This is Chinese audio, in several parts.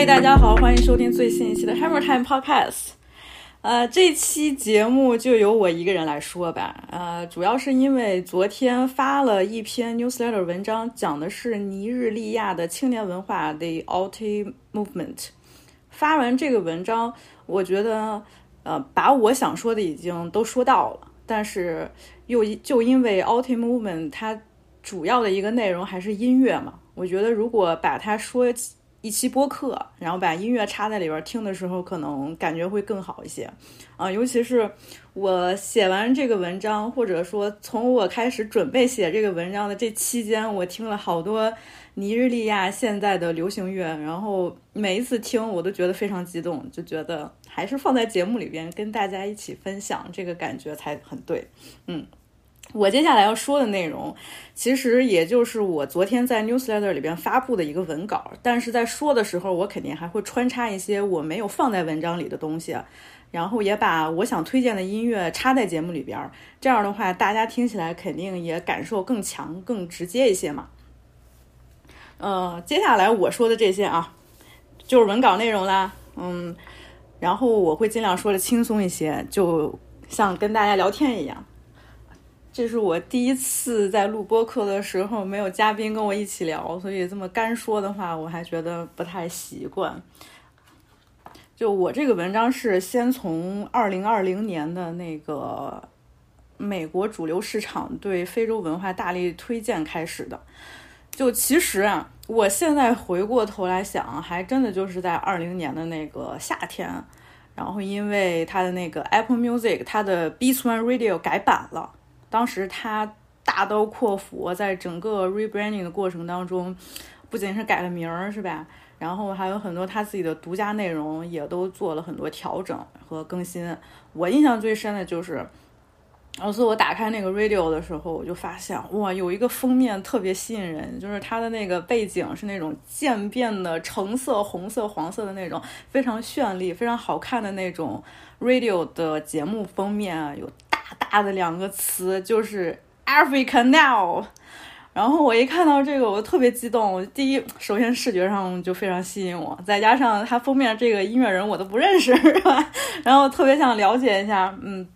嗨，大家好，欢迎收听最新一期的 Hammer Time Podcast。呃，这期节目就由我一个人来说吧。呃，主要是因为昨天发了一篇 newsletter 文章，讲的是尼日利亚的青年文化 The Alti Movement。发完这个文章，我觉得呃，把我想说的已经都说到了，但是又就因为 Alti Movement 它主要的一个内容还是音乐嘛，我觉得如果把它说一期播客，然后把音乐插在里边听的时候，可能感觉会更好一些啊。尤其是我写完这个文章，或者说从我开始准备写这个文章的这期间，我听了好多尼日利亚现在的流行乐，然后每一次听我都觉得非常激动，就觉得还是放在节目里边跟大家一起分享，这个感觉才很对。嗯。我接下来要说的内容，其实也就是我昨天在 newsletter 里边发布的一个文稿，但是在说的时候，我肯定还会穿插一些我没有放在文章里的东西，然后也把我想推荐的音乐插在节目里边，这样的话，大家听起来肯定也感受更强、更直接一些嘛。呃，接下来我说的这些啊，就是文稿内容啦，嗯，然后我会尽量说的轻松一些，就像跟大家聊天一样。这是我第一次在录播课的时候没有嘉宾跟我一起聊，所以这么干说的话，我还觉得不太习惯。就我这个文章是先从二零二零年的那个美国主流市场对非洲文化大力推荐开始的。就其实啊，我现在回过头来想，还真的就是在二零年的那个夏天，然后因为它的那个 Apple Music 它的 Beats One Radio 改版了。当时他大刀阔斧，在整个 rebranding 的过程当中，不仅是改了名儿，是吧？然后还有很多他自己的独家内容，也都做了很多调整和更新。我印象最深的就是，当时我打开那个 radio 的时候，我就发现哇，有一个封面特别吸引人，就是它的那个背景是那种渐变的橙色、红色、黄色的那种，非常绚丽、非常好看的那种 radio 的节目封面啊，有。大的两个词就是 Africa Now，然后我一看到这个，我特别激动。第一，首先视觉上就非常吸引我，再加上它封面这个音乐人我都不认识，是吧？然后特别想了解一下，嗯。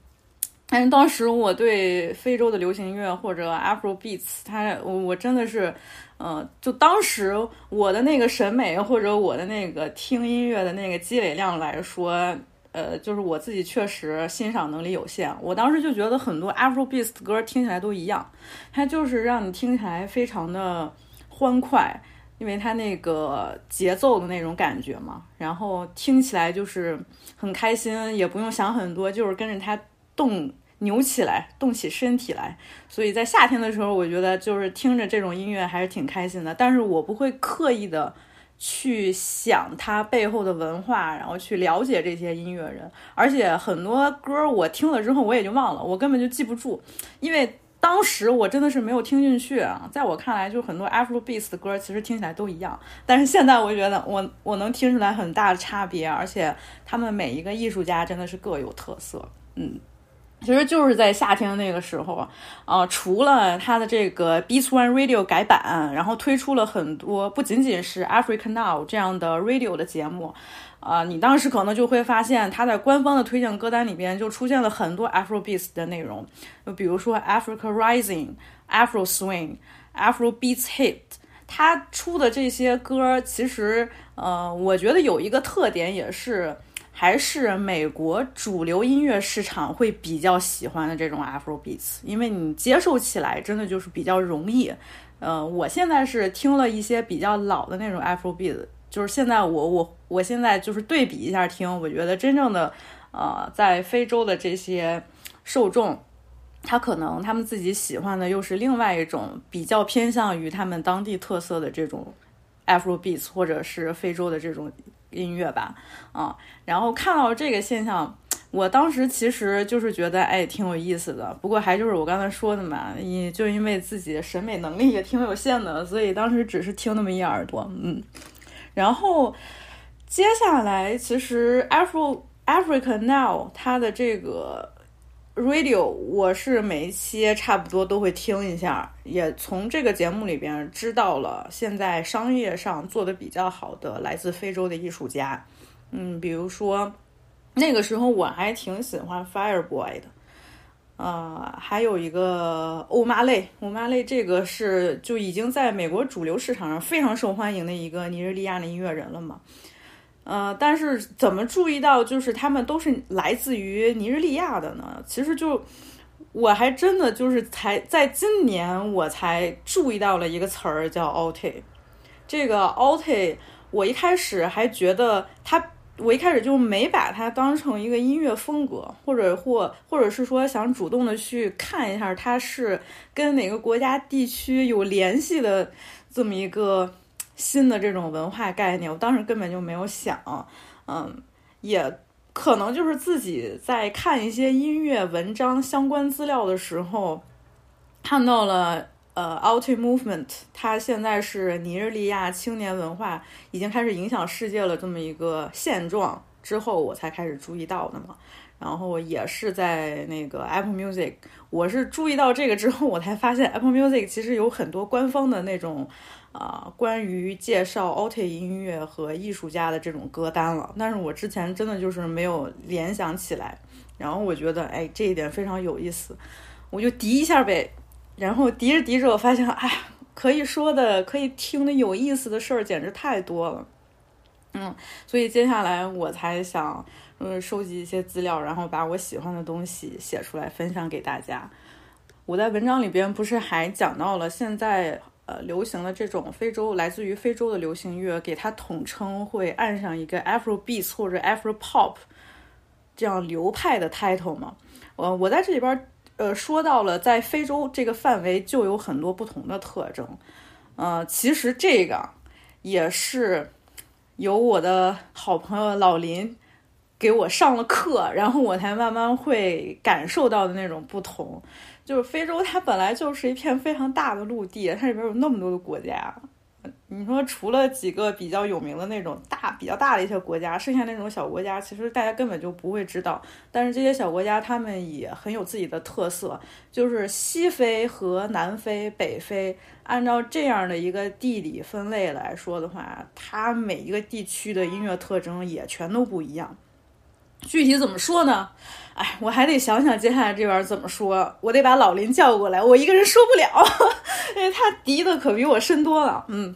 但是当时我对非洲的流行音乐或者 Afro Beats，它我我真的是，呃，就当时我的那个审美或者我的那个听音乐的那个积累量来说。呃，就是我自己确实欣赏能力有限，我当时就觉得很多 Afrobeat 的歌听起来都一样，它就是让你听起来非常的欢快，因为它那个节奏的那种感觉嘛，然后听起来就是很开心，也不用想很多，就是跟着它动扭起来，动起身体来。所以在夏天的时候，我觉得就是听着这种音乐还是挺开心的。但是我不会刻意的去想它背后的文化，然后去了解这些音乐人。而且很多歌我听了之后我也就忘了，我根本就记不住，因为。当时我真的是没有听进去啊，在我看来，就很多 Afrobeat 的歌其实听起来都一样。但是现在我觉得，我我能听出来很大的差别，而且他们每一个艺术家真的是各有特色。嗯，其实就是在夏天那个时候啊，除了他的这个 Beats One Radio 改版，然后推出了很多不仅仅是 Africa Now 这样的 radio 的节目。啊，你当时可能就会发现，它在官方的推荐歌单里边就出现了很多 Afrobeats 的内容，就比如说 Africa Rising、Afro Swing、Afro Beats Hit。它出的这些歌，其实，呃，我觉得有一个特点，也是还是美国主流音乐市场会比较喜欢的这种 Afrobeats，因为你接受起来真的就是比较容易。呃，我现在是听了一些比较老的那种 Afrobeats。就是现在，我我我现在就是对比一下听，我觉得真正的，呃，在非洲的这些受众，他可能他们自己喜欢的又是另外一种比较偏向于他们当地特色的这种 Afrobeats 或者是非洲的这种音乐吧，啊，然后看到这个现象，我当时其实就是觉得哎挺有意思的，不过还就是我刚才说的嘛，也就因为自己审美能力也挺有限的，所以当时只是听那么一耳朵，嗯。然后接下来，其实 Afro Africa Now 它的这个 radio，我是每一期差不多都会听一下，也从这个节目里边知道了现在商业上做的比较好的来自非洲的艺术家。嗯，比如说那个时候我还挺喜欢 Fireboy 的。呃，还有一个欧妈类，欧妈类这个是就已经在美国主流市场上非常受欢迎的一个尼日利亚的音乐人了嘛。呃，但是怎么注意到就是他们都是来自于尼日利亚的呢？其实就我还真的就是才在今年我才注意到了一个词儿叫 Alt。这个 Alt，我一开始还觉得它。我一开始就没把它当成一个音乐风格，或者或或者是说想主动的去看一下它是跟哪个国家地区有联系的这么一个新的这种文化概念。我当时根本就没有想，嗯，也可能就是自己在看一些音乐文章相关资料的时候看到了。呃，Alt Movement，它现在是尼日利亚青年文化已经开始影响世界了这么一个现状之后，我才开始注意到的嘛。然后也是在那个 Apple Music，我是注意到这个之后，我才发现 Apple Music 其实有很多官方的那种啊，关于介绍 Alt 音乐和艺术家的这种歌单了。但是我之前真的就是没有联想起来，然后我觉得哎，这一点非常有意思，我就敌一下呗。然后敌着敌着，我发现，哎，可以说的、可以听的有意思的事儿简直太多了，嗯，所以接下来我才想，嗯，收集一些资料，然后把我喜欢的东西写出来分享给大家。我在文章里边不是还讲到了现在呃流行的这种非洲来自于非洲的流行乐，给它统称会按上一个 Afro Beats 或者 Afro Pop 这样流派的 title 吗？呃，我在这里边。呃，说到了在非洲这个范围就有很多不同的特征，呃，其实这个也是由我的好朋友老林给我上了课，然后我才慢慢会感受到的那种不同。就是非洲它本来就是一片非常大的陆地，它里边有那么多的国家。你说除了几个比较有名的那种大、比较大的一些国家，剩下那种小国家，其实大家根本就不会知道。但是这些小国家，他们也很有自己的特色。就是西非和南非、北非，按照这样的一个地理分类来说的话，它每一个地区的音乐特征也全都不一样。具体怎么说呢？哎，我还得想想接下来这边怎么说。我得把老林叫过来，我一个人说不了，因为他敌的可比我深多了。嗯。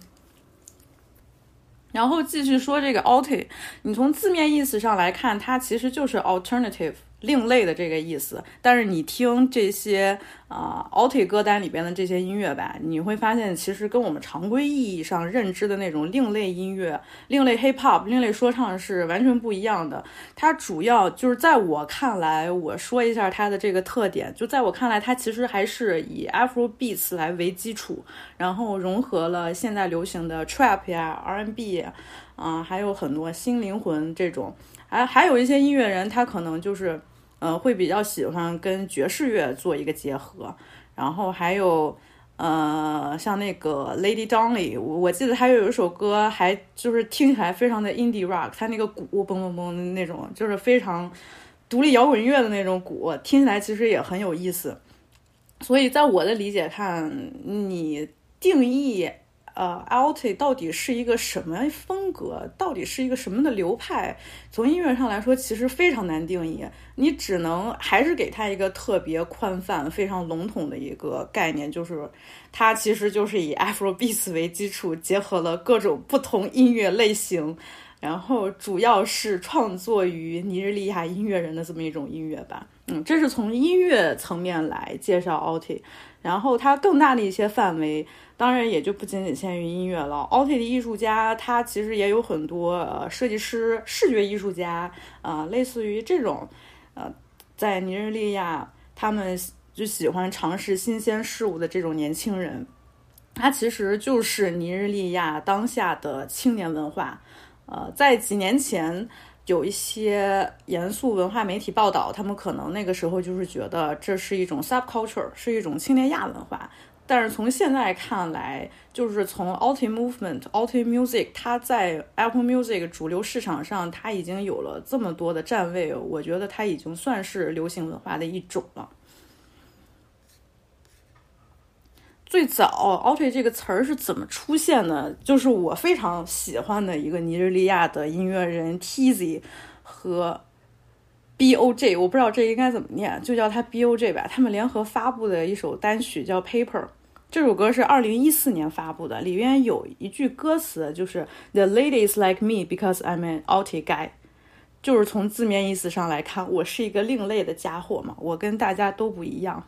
然后继续说这个 alt，你从字面意思上来看，它其实就是 alternative 另类的这个意思。但是你听这些啊、Alti 歌单里边的这些音乐吧，你会发现其实跟我们常规意义上认知的那种另类音乐、另类 hip hop、另类说唱是完全不一样的。它主要就是在我看来，我说一下它的这个特点，就在我看来，它其实还是以 Afro beats 来为基础，然后融合了现在流行的 trap 呀、R&B 呀，啊、还有很多新灵魂这种，还还有一些音乐人，他可能就是，呃，会比较喜欢跟爵士乐做一个结合，然后还有。呃，像那个 Lady Donley，我我记得还有一首歌，还就是听起来非常的 indie rock，它那个鼓嘣嘣嘣的那种，就是非常独立摇滚乐的那种鼓，听起来其实也很有意思。所以在我的理解看，你定义呃，Alt 到底是一个什么风格，到底是一个什么的流派，从音乐上来说，其实非常难定义。你只能还是给它一个特别宽泛、非常笼统的一个概念，就是它其实就是以 Afrobeat 为基础，结合了各种不同音乐类型。然后主要是创作于尼日利亚音乐人的这么一种音乐吧，嗯，这是从音乐层面来介绍 Alti，然后它更大的一些范围，当然也就不仅仅限于音乐了。Alti 的艺术家，他其实也有很多呃设计师、视觉艺术家，啊、类似于这种，呃，在尼日利亚他们就喜欢尝试新鲜事物的这种年轻人，他其实就是尼日利亚当下的青年文化。呃，在几年前，有一些严肃文化媒体报道，他们可能那个时候就是觉得这是一种 subculture，是一种青年亚文化。但是从现在看来，就是从 Alti Movement、Alti Music，它在 Apple Music 主流市场上，它已经有了这么多的站位，我觉得它已经算是流行文化的一种了。最早 “Alti” 这个词儿是怎么出现的？就是我非常喜欢的一个尼日利亚的音乐人 Tezzy 和 B.O.J，我不知道这应该怎么念，就叫他 B.O.J 吧。他们联合发布的一首单曲叫《Paper》，这首歌是二零一四年发布的，里边有一句歌词就是 “The ladies like me because I'm an Auti guy”，就是从字面意思上来看，我是一个另类的家伙嘛，我跟大家都不一样。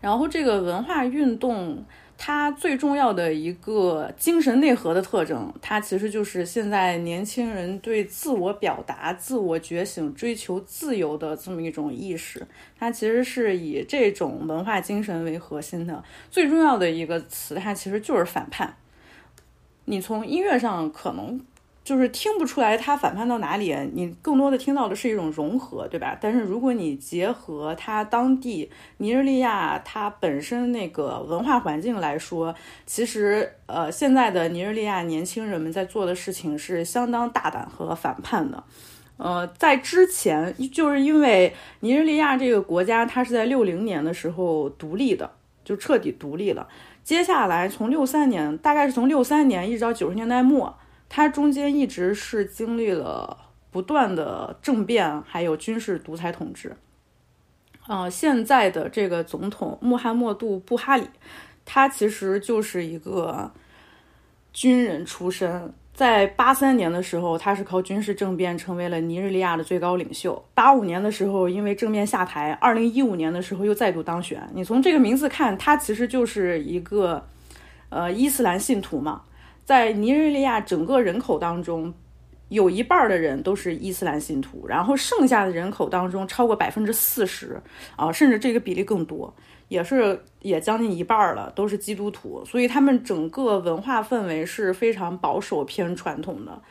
然后这个文化运动，它最重要的一个精神内核的特征，它其实就是现在年轻人对自我表达、自我觉醒、追求自由的这么一种意识。它其实是以这种文化精神为核心的。最重要的一个词，它其实就是反叛。你从音乐上可能。就是听不出来它反叛到哪里，你更多的听到的是一种融合，对吧？但是如果你结合它当地尼日利亚它本身那个文化环境来说，其实呃，现在的尼日利亚年轻人们在做的事情是相当大胆和反叛的。呃，在之前，就是因为尼日利亚这个国家，它是在六零年的时候独立的，就彻底独立了。接下来从六三年，大概是从六三年一直到九十年代末。他中间一直是经历了不断的政变，还有军事独裁统治。呃，现在的这个总统穆罕默杜·布哈里，他其实就是一个军人出身。在八三年的时候，他是靠军事政变成为了尼日利亚的最高领袖。八五年的时候，因为政变下台。二零一五年的时候又再度当选。你从这个名字看，他其实就是一个呃伊斯兰信徒嘛。在尼日利亚整个人口当中，有一半的人都是伊斯兰信徒，然后剩下的人口当中超过百分之四十啊，甚至这个比例更多，也是也将近一半了，都是基督徒。所以他们整个文化氛围是非常保守偏传统的。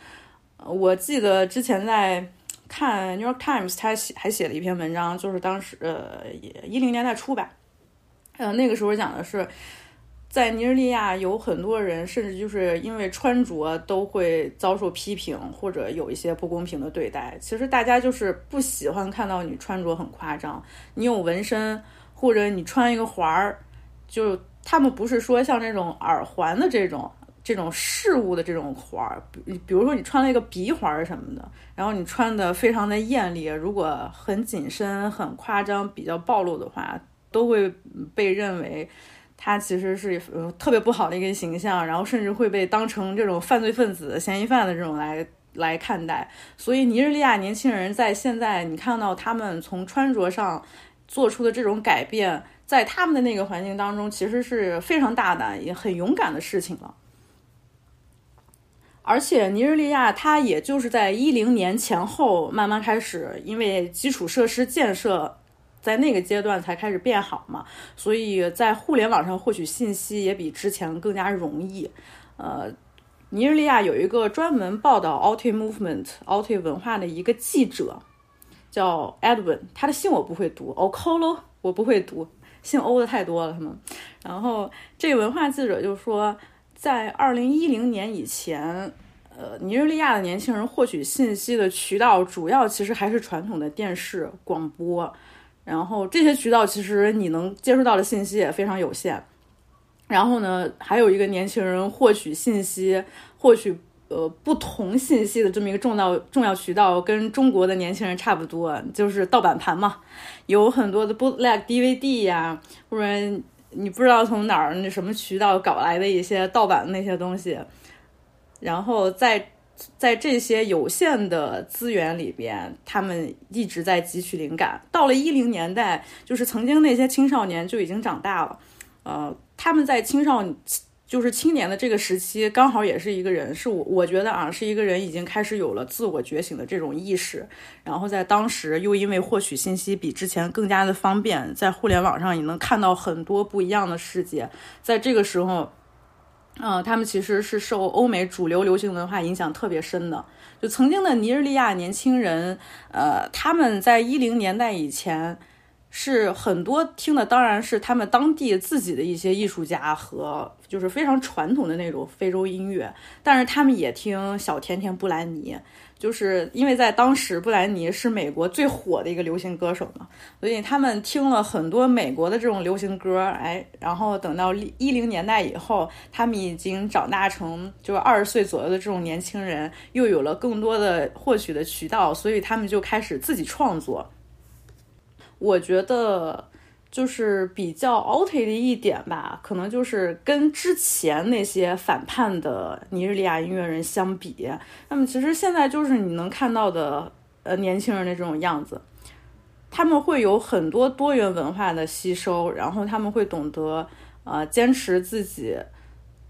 我记得之前在看《New York Times》，他写还写了一篇文章，就是当时呃一零年代初吧，呃那个时候讲的是。在尼日利亚有很多人，甚至就是因为穿着都会遭受批评，或者有一些不公平的对待。其实大家就是不喜欢看到你穿着很夸张，你有纹身，或者你穿一个环儿，就他们不是说像这种耳环的这种这种饰物的这种环儿，比比如说你穿了一个鼻环什么的，然后你穿的非常的艳丽，如果很紧身、很夸张、比较暴露的话，都会被认为。他其实是呃特别不好的一个形象，然后甚至会被当成这种犯罪分子、嫌疑犯的这种来来看待。所以尼日利亚年轻人在现在，你看到他们从穿着上做出的这种改变，在他们的那个环境当中，其实是非常大胆也很勇敢的事情了。而且尼日利亚它也就是在一零年前后慢慢开始，因为基础设施建设在那个阶段才开始变好嘛，所以在互联网上获取信息也比之前更加容易。呃，尼日利亚有一个专门报道 Alti Movement、Alti 文化的一个记者，叫 Edwin，他的姓我不会读，Okolo 我不会读，姓欧的太多了他们。然后这个文化记者就说。在二零一零年以前，呃，尼日利亚的年轻人获取信息的渠道主要其实还是传统的电视、广播，然后这些渠道其实你能接触到的信息也非常有限。然后呢，还有一个年轻人获取信息、获取呃不同信息的这么一个重要重要渠道，跟中国的年轻人差不多，就是盗版盘嘛，有很多的 bootleg DVD 呀，或者。你不知道从哪儿那什么渠道搞来的一些盗版的那些东西，然后在在这些有限的资源里边，他们一直在汲取灵感。到了一零年代，就是曾经那些青少年就已经长大了，呃，他们在青少年。就是青年的这个时期，刚好也是一个人，是我我觉得啊，是一个人已经开始有了自我觉醒的这种意识。然后在当时又因为获取信息比之前更加的方便，在互联网上也能看到很多不一样的世界。在这个时候，嗯，他们其实是受欧美主流流行文化影响特别深的。就曾经的尼日利亚年轻人，呃，他们在一零年代以前。是很多听的，当然是他们当地自己的一些艺术家和就是非常传统的那种非洲音乐，但是他们也听小甜甜布兰妮，就是因为在当时布兰妮是美国最火的一个流行歌手嘛，所以他们听了很多美国的这种流行歌，哎，然后等到一零年代以后，他们已经长大成就是二十岁左右的这种年轻人，又有了更多的获取的渠道，所以他们就开始自己创作。我觉得就是比较 out 的一点吧，可能就是跟之前那些反叛的尼日利亚音乐人相比，那么其实现在就是你能看到的呃年轻人的这种样子，他们会有很多多元文化的吸收，然后他们会懂得呃坚持自己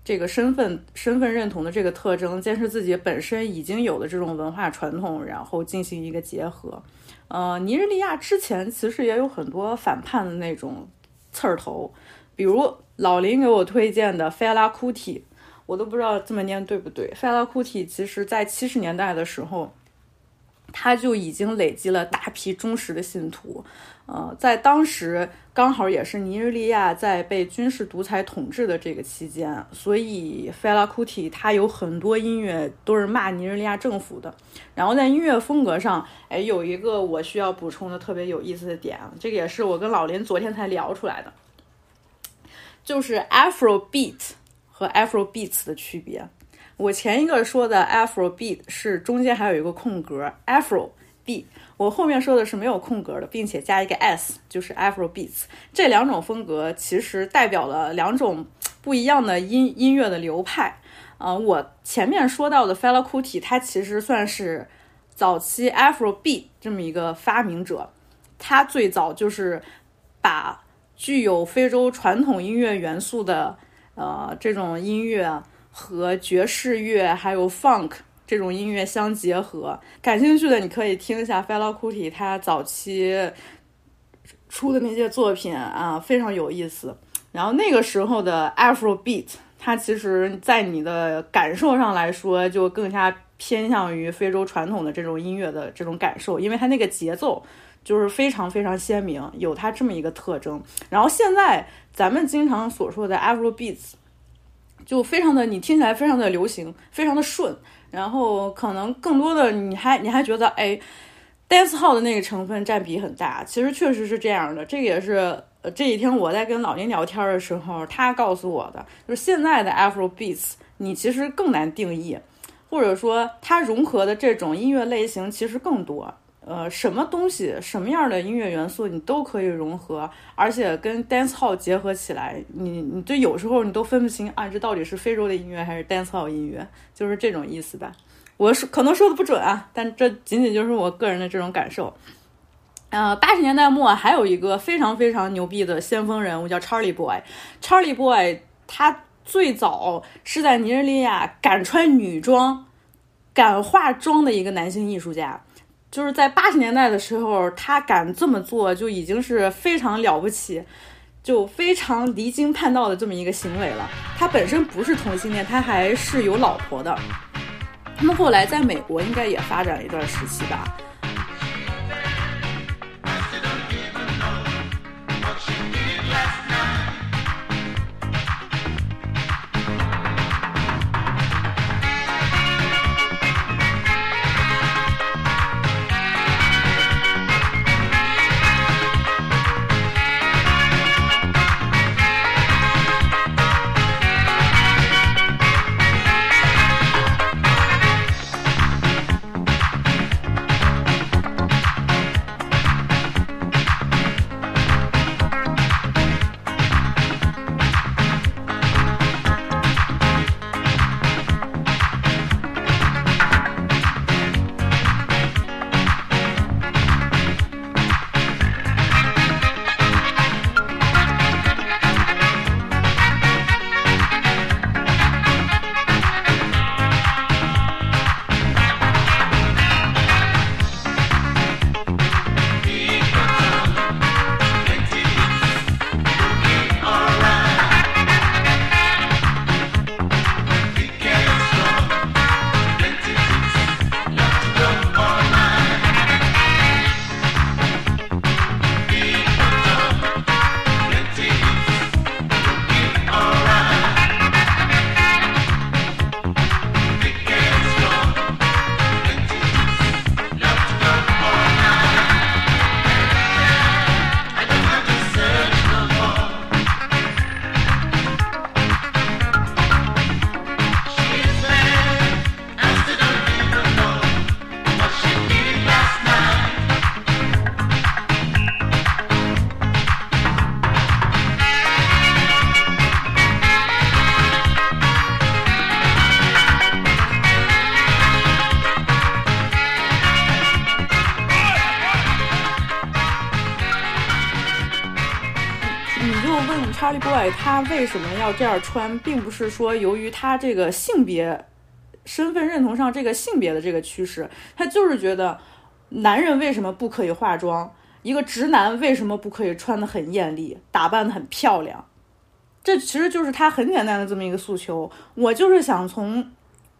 这个身份身份认同的这个特征，坚持自己本身已经有的这种文化传统，然后进行一个结合。呃，尼日利亚之前其实也有很多反叛的那种刺儿头，比如老林给我推荐的菲拉库提我都不知道这么念对不对。菲拉库提其实在七十年代的时候。他就已经累积了大批忠实的信徒，呃，在当时刚好也是尼日利亚在被军事独裁统治的这个期间，所以 Fela Kuti 他有很多音乐都是骂尼日利亚政府的。然后在音乐风格上，哎，有一个我需要补充的特别有意思的点，这个也是我跟老林昨天才聊出来的，就是 Afro Beat 和 Afrobeat 的区别。我前一个说的 Afro Beat 是中间还有一个空格，Afro Beat，我后面说的是没有空格的，并且加一个 s，就是 Afro Beats。这两种风格其实代表了两种不一样的音音乐的流派。呃，我前面说到的 Fela Kuti，他其实算是早期 Afro Beat 这么一个发明者，他最早就是把具有非洲传统音乐元素的呃这种音乐。和爵士乐还有 funk 这种音乐相结合，感兴趣的你可以听一下 Fela Kuti 他早期出的那些作品啊，非常有意思。然后那个时候的 Afro Beat，它其实在你的感受上来说，就更加偏向于非洲传统的这种音乐的这种感受，因为它那个节奏就是非常非常鲜明，有它这么一个特征。然后现在咱们经常所说的 Afrobeat，。就非常的，你听起来非常的流行，非常的顺，然后可能更多的你还你还觉得哎，dance hall 的那个成分占比很大，其实确实是这样的。这个也是呃这几天我在跟老林聊天的时候，他告诉我的，就是现在的 Afro beats 你其实更难定义，或者说它融合的这种音乐类型其实更多。呃，什么东西，什么样的音乐元素，你都可以融合，而且跟 dance hall 结合起来，你你就有时候你都分不清啊，这到底是非洲的音乐还是 dance hall 音乐，就是这种意思吧。我说可能说的不准啊，但这仅仅就是我个人的这种感受。呃，八十年代末还有一个非常非常牛逼的先锋人物叫 Charlie Boy。Charlie Boy 他最早是在尼日利亚敢穿女装、敢化妆的一个男性艺术家。就是在八十年代的时候，他敢这么做，就已经是非常了不起，就非常离经叛道的这么一个行为了。他本身不是同性恋，他还是有老婆的。他们后来在美国应该也发展了一段时期吧。他为什么要这样穿，并不是说由于他这个性别身份认同上这个性别的这个趋势，他就是觉得男人为什么不可以化妆，一个直男为什么不可以穿的很艳丽，打扮的很漂亮？这其实就是他很简单的这么一个诉求。我就是想从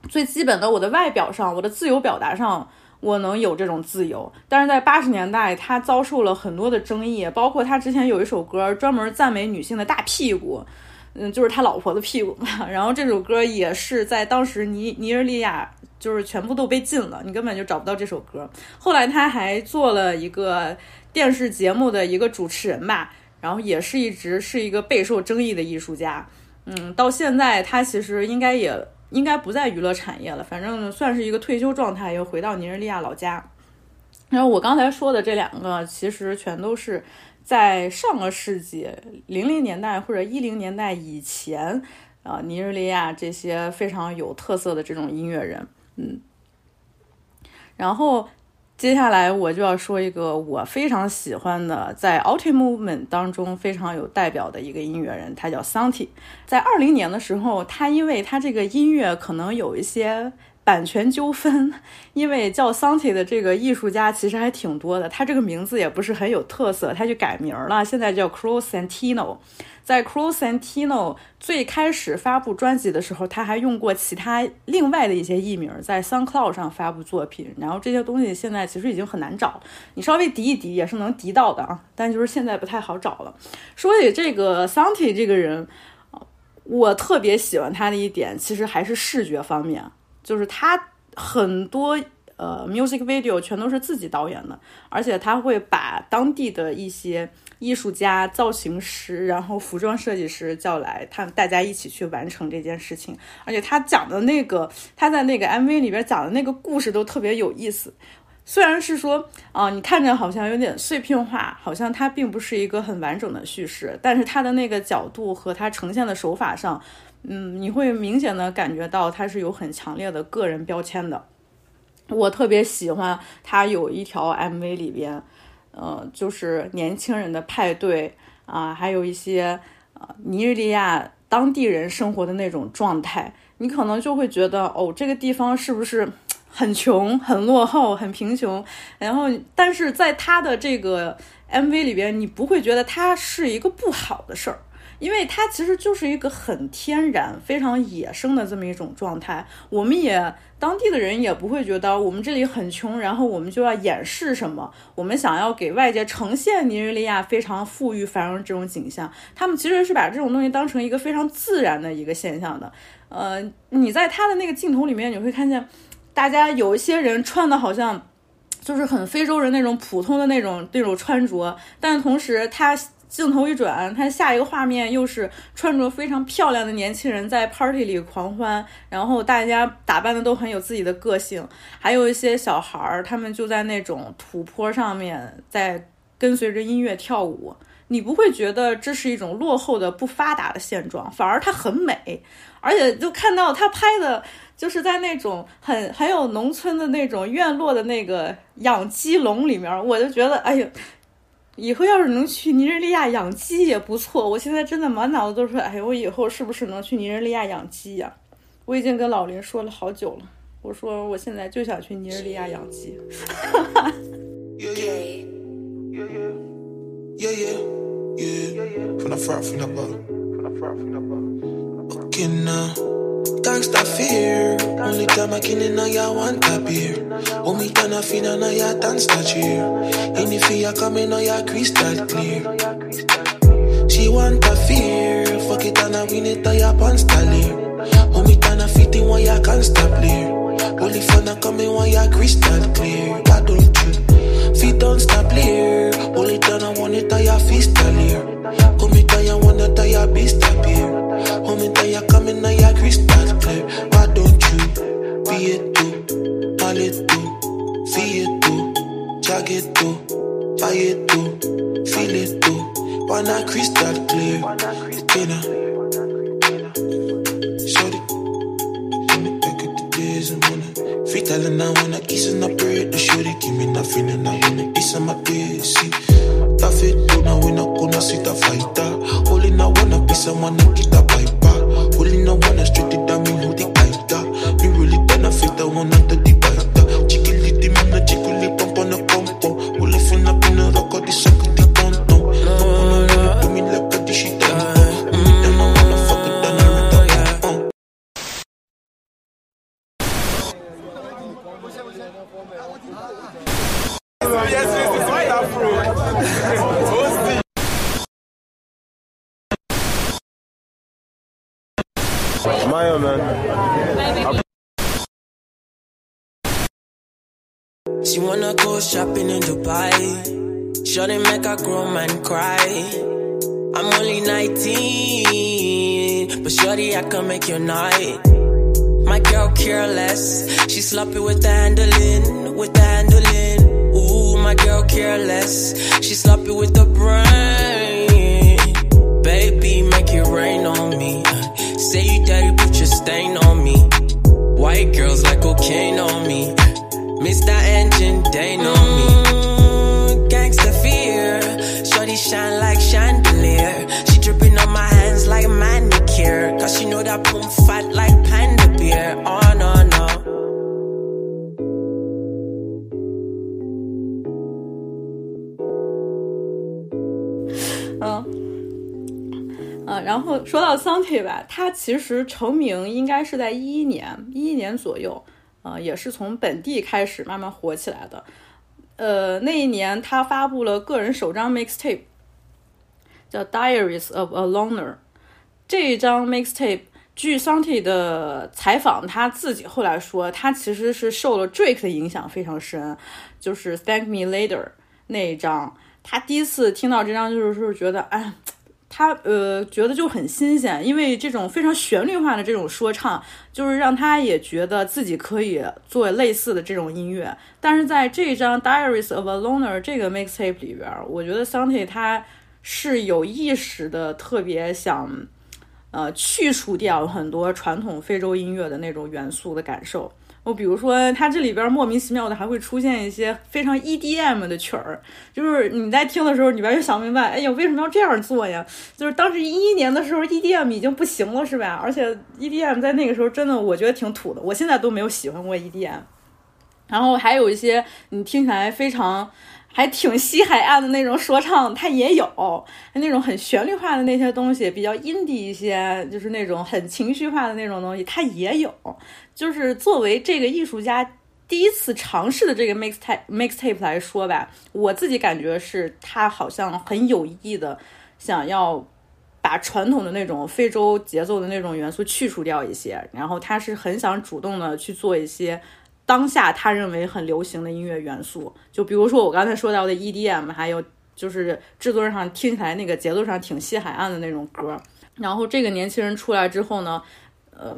最基本的我的外表上，我的自由表达上。我能有这种自由，但是在八十年代，他遭受了很多的争议，包括他之前有一首歌专门赞美女性的大屁股，嗯，就是他老婆的屁股嘛。然后这首歌也是在当时尼尼日利亚就是全部都被禁了，你根本就找不到这首歌。后来他还做了一个电视节目的一个主持人吧，然后也是一直是一个备受争议的艺术家。嗯，到现在他其实应该也。应该不在娱乐产业了，反正算是一个退休状态，又回到尼日利亚老家。然后我刚才说的这两个，其实全都是在上个世纪零零年代或者一零年代以前，啊，尼日利亚这些非常有特色的这种音乐人，嗯，然后。接下来我就要说一个我非常喜欢的，在 Alt Movement 当中非常有代表的一个音乐人，他叫 Santi。在二零年的时候，他因为他这个音乐可能有一些版权纠纷，因为叫 Santi 的这个艺术家其实还挺多的，他这个名字也不是很有特色，他就改名了，现在叫 Cro Santino。在 Cro Santino 最开始发布专辑的时候，他还用过其他另外的一些艺名在 SoundCloud 上发布作品。然后这些东西现在其实已经很难找，你稍微敌一敌也是能敌到的啊，但就是现在不太好找了。说起这个 Santi 这个人，我特别喜欢他的一点，其实还是视觉方面，就是他很多呃 music video 全都是自己导演的，而且他会把当地的一些。艺术家、造型师，然后服装设计师叫来，他大家一起去完成这件事情。而且他讲的那个，他在那个 MV 里边讲的那个故事都特别有意思。虽然是说啊，你看着好像有点碎片化，好像它并不是一个很完整的叙事，但是它的那个角度和它呈现的手法上，嗯，你会明显的感觉到他是有很强烈的个人标签的。我特别喜欢他有一条 MV 里边，呃，就是年轻人的派对啊，还有一些呃尼日利亚当地人生活的那种状态，你可能就会觉得哦，这个地方是不是很穷、很落后、很贫穷？然后，但是在他的这个 MV 里边，你不会觉得它是一个不好的事儿。因为它其实就是一个很天然、非常野生的这么一种状态，我们也当地的人也不会觉得我们这里很穷，然后我们就要掩饰什么，我们想要给外界呈现尼日利亚非常富裕繁荣这种景象，他们其实是把这种东西当成一个非常自然的一个现象的。呃，你在他的那个镜头里面，你会看见大家有一些人穿的好像就是很非洲人那种普通的那种那种穿着，但同时他。镜头一转，他下一个画面又是穿着非常漂亮的年轻人在 party 里狂欢，然后大家打扮的都很有自己的个性，还有一些小孩儿，他们就在那种土坡上面在跟随着音乐跳舞。你不会觉得这是一种落后的不发达的现状，反而它很美，而且就看到他拍的就是在那种很很有农村的那种院落的那个养鸡笼里面，我就觉得，哎呀。以后要是能去尼日利亚养鸡也不错。我现在真的满脑子都是，哎，我以后是不是能去尼日利亚养鸡呀？我已经跟老林说了好久了，我说我现在就想去尼日利亚养鸡。哈哈。Gangsta fear. Only time I can in ya want a beer. Hold me down a fin and ya dance that cheer. Any fear coming on ya crystal clear. She want a fear. Fuck it and I win it ya pants clear. Hold me down a fit in one ya can't stop clear. Only fun I coming one ya crystal clear. Why don't you? Feet don't stop clear. Only down I want it ya fist clear. Hold me down ya wanna on ya crystal clear. why don't you be it too? All it too, feel it too, jog too, buy it too, feel it too. Why not crystal clear? Dinner. Shorty, give me back at the days and wanna. Free telling I wanna kiss and I bread. The shorty give me nothing and I wanna kiss on my day. See, gonna sit a fighter. Only now wanna be someone that get a She wanna go shopping in Dubai. Shorty make a grown man cry. I'm only 19, but shorty, I can make your night. My girl careless, she sloppy with the handling, with the handling. Ooh, my girl careless, she sloppy with the brain. Baby, make it rain on me. Say you daddy, put your stain on me. White girls like cocaine on me. Mr. Engine, they know me. Gangsta fear. Shorty shine like chandelier. She dripping on my hands like manicure. Cause she know that boom fat like panda beer. Oh no, no. 嗯，然后说到 Santi 吧，他其实成名应该是在一一年，一一年左右。啊，也是从本地开始慢慢火起来的。呃，那一年他发布了个人首张 mixtape，叫《Diaries of a Loner》。这一张 mixtape，据 Santi 的采访，他自己后来说，他其实是受了 Drake 的影响非常深，就是《Thank Me Later》那一张。他第一次听到这张，就是觉得，哎。他呃觉得就很新鲜，因为这种非常旋律化的这种说唱，就是让他也觉得自己可以做类似的这种音乐。但是在这张《Diaries of a Loner》这个 mixtape 里边，我觉得 Santi 他是有意识的，特别想呃去除掉很多传统非洲音乐的那种元素的感受。我比如说，它这里边莫名其妙的还会出现一些非常 EDM 的曲儿，就是你在听的时候，你完全想明白，哎呀，为什么要这样做呀？就是当时一一年的时候，EDM 已经不行了，是吧？而且 EDM 在那个时候真的我觉得挺土的，我现在都没有喜欢过 EDM。然后还有一些你听起来非常。还挺西海岸的那种说唱，它也有那种很旋律化的那些东西，比较 indie 一些，就是那种很情绪化的那种东西，它也有。就是作为这个艺术家第一次尝试的这个 mixtape mixtape 来说吧，我自己感觉是他好像很有意的想要把传统的那种非洲节奏的那种元素去除掉一些，然后他是很想主动的去做一些。当下他认为很流行的音乐元素，就比如说我刚才说到的 EDM，还有就是制作上听起来那个节奏上挺西海岸的那种歌。然后这个年轻人出来之后呢，呃，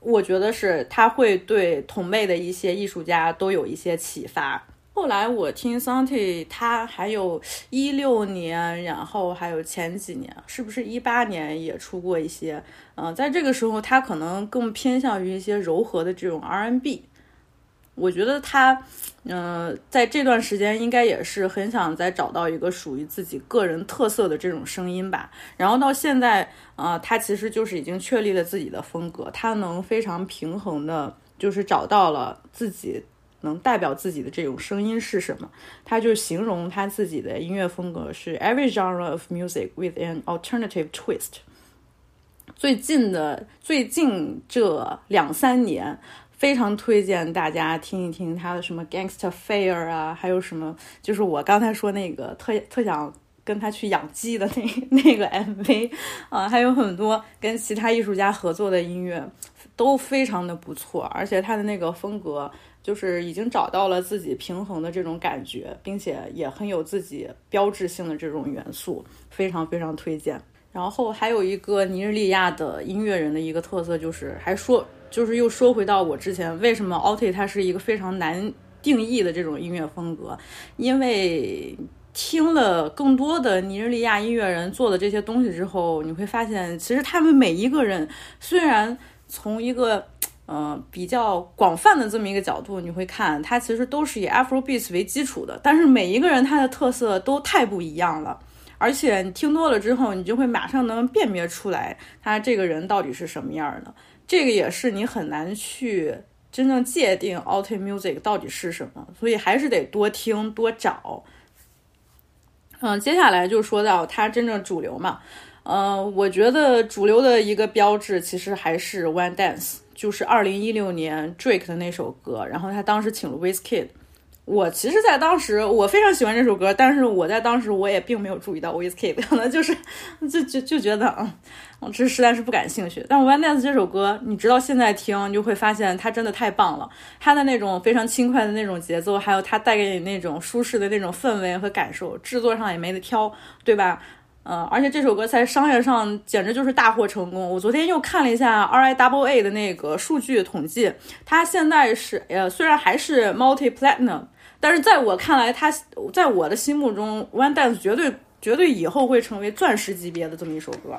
我觉得是他会对同辈的一些艺术家都有一些启发。后来我听 Santi，他还有一六年，然后还有前几年，是不是一八年也出过一些？嗯，在这个时候他可能更偏向于一些柔和的这种 R&B。我觉得他，嗯，在这段时间应该也是很想再找到一个属于自己个人特色的这种声音吧。然后到现在，啊，他其实就是已经确立了自己的风格，他能非常平衡的，就是找到了自己能代表自己的这种声音是什么。他就形容他自己的音乐风格是 every genre of music with an alternative twist。最近的最近这两三年。非常推荐大家听一听他的什么《Gangster Fair》啊，还有什么就是我刚才说那个特特想跟他去养鸡的那那个 MV 啊，还有很多跟其他艺术家合作的音乐都非常的不错，而且他的那个风格就是已经找到了自己平衡的这种感觉，并且也很有自己标志性的这种元素，非常非常推荐。然后还有一个尼日利亚的音乐人的一个特色就是还说。就是又说回到我之前，为什么 Alti 它是一个非常难定义的这种音乐风格？因为听了更多的尼日利亚音乐人做的这些东西之后，你会发现，其实他们每一个人虽然从一个嗯比较广泛的这么一个角度，你会看他其实都是以 Afrobeats 为基础的，但是每一个人他的特色都太不一样了，而且你听多了之后，你就会马上能辨别出来他这个人到底是什么样的。这个也是你很难去真正界定 a u t o music 到底是什么，所以还是得多听多找。嗯，接下来就说到它真正主流嘛，嗯，我觉得主流的一个标志其实还是 One Dance，就是二零一六年 Drake 的那首歌，然后他当时请了 Wizkid。我其实，在当时我非常喜欢这首歌，但是我在当时我也并没有注意到 Wizkid，可能就是就就就觉得，嗯，我这实在是不感兴趣。但 One Dance 这首歌，你直到现在听，你就会发现它真的太棒了。它的那种非常轻快的那种节奏，还有它带给你那种舒适的那种氛围和感受，制作上也没得挑，对吧？嗯，而且这首歌在商业上简直就是大获成功。我昨天又看了一下 R I Double A 的那个数据统计，它现在是呃，虽然还是 Multi Platinum。但是在我看来，他在我的心目中，《One Dance》绝对绝对以后会成为钻石级别的这么一首歌。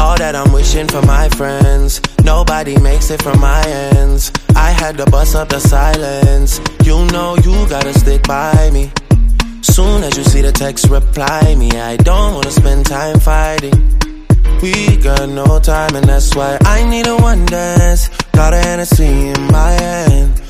All that I'm wishing for my friends. Nobody makes it from my ends. I had to bust up the silence. You know you gotta stick by me. Soon as you see the text, reply me. I don't wanna spend time fighting. We got no time, and that's why I need a one dance. Got a Hennessy in my hand.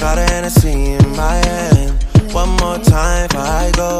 Got a Hennessy in my hand. One more time I go.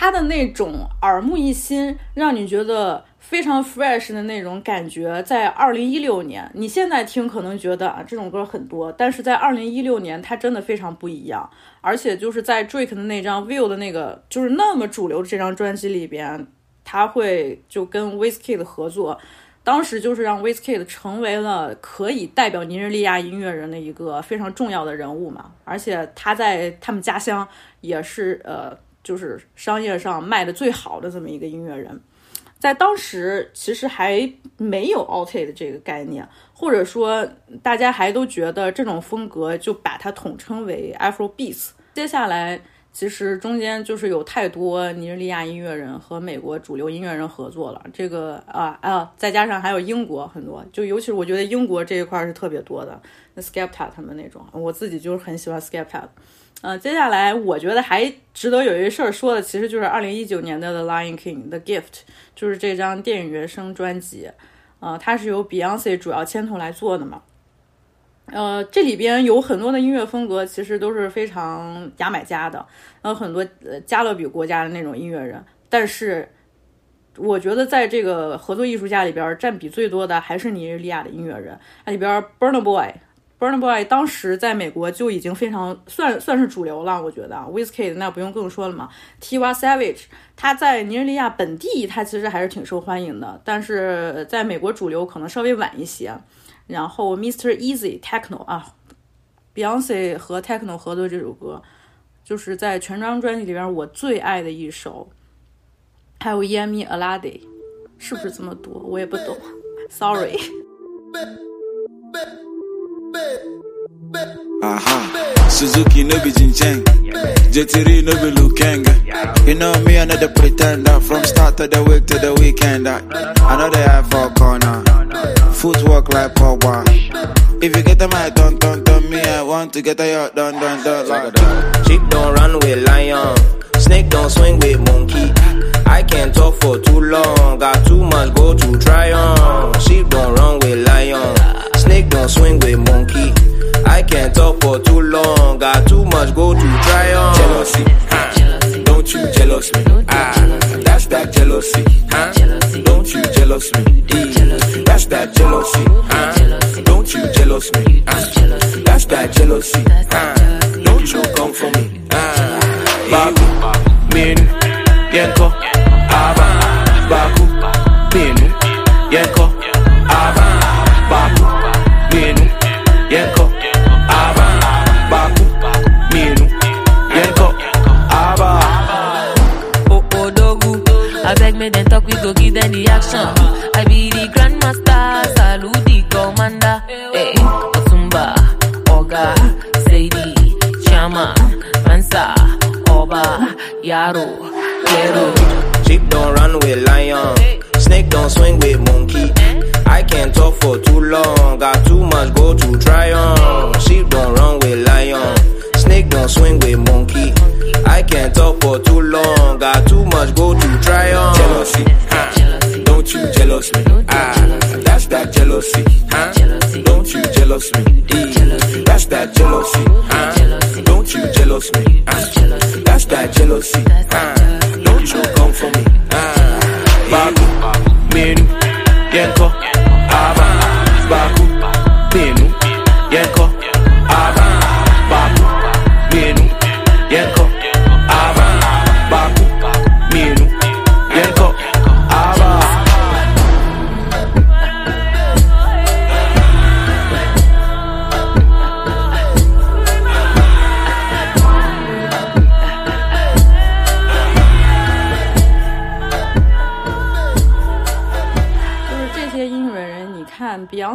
他的那种耳目一新，让你觉得非常 fresh 的那种感觉，在二零一六年，你现在听可能觉得啊这种歌很多，但是在二零一六年，它真的非常不一样。而且就是在 Drake 的那张 View 的那个就是那么主流的这张专辑里边，他会就跟 w i s k i d 合作，当时就是让 w i s k i d 成为了可以代表尼日利亚音乐人的一个非常重要的人物嘛。而且他在他们家乡也是呃，就是商业上卖的最好的这么一个音乐人。在当时其实还没有 alt 的这个概念，或者说大家还都觉得这种风格就把它统称为 Afro Beats。接下来其实中间就是有太多尼日利亚音乐人和美国主流音乐人合作了，这个啊啊，再加上还有英国很多，就尤其是我觉得英国这一块是特别多的，那 Skepta 他们那种，我自己就是很喜欢 Skepta。呃，接下来我觉得还值得有一事儿说的，其实就是二零一九年的《The Lion King》The Gift，就是这张电影原声专辑，呃，它是由 Beyonce 主要牵头来做的嘛。呃，这里边有很多的音乐风格，其实都是非常牙买加的，还有很多呃加勒比国家的那种音乐人。但是，我觉得在这个合作艺术家里边，占比最多的还是尼日利亚的音乐人。那里边 Burna Boy。Burna Boy 当时在美国就已经非常算算是主流了，我觉得 Wizkid 那不用更说了嘛。T.I. Savage 他在尼日利亚本地他其实还是挺受欢迎的，但是在美国主流可能稍微晚一些。然后 Mr. Easy Techno 啊，Beyonce 和 Techno 合作这首歌，就是在全张专辑里边我最爱的一首。还有 Yemi Alade，是不是这么读？我也不懂，Sorry。Aha. Suzuki no be Jin Cheng. JTR no be Lukenga. You know me, another pretender. From start to the week to the weekend. I know they have for corner. Footwork like Pogba. If you get them, I don't, don't, don't me. I want to get a yacht, done, done, done. Like Sheep don't run with lion. Snake don't swing with monkey. I can't talk for too long. Got too much go to try on. Sheep don't run with lion. Snake don't swing with monkey. I can't talk for too long. Got too much go to try on. jealousy. Huh? Don't you jealous me? Ah, that's that jealousy. Huh? Don't you jealous me? That's that jealousy. Huh? Don't you jealous me? Ah, That's that jealousy. Huh? Don't you come for me? Yaro, Yero. Sheep don't run with lion, snake don't swing with monkey. I can't talk for too long, got too much go to try on. Sheep don't run with lion, snake don't swing with monkey. I can't talk for too long, got too much go to try on. Jealousy, huh? Don't you jealous me? Ah, that's that jealousy, huh? Don't you jealous me? That's that jealousy, huh? You jealous me? Uh, ah, that's that jealousy. Uh, don't you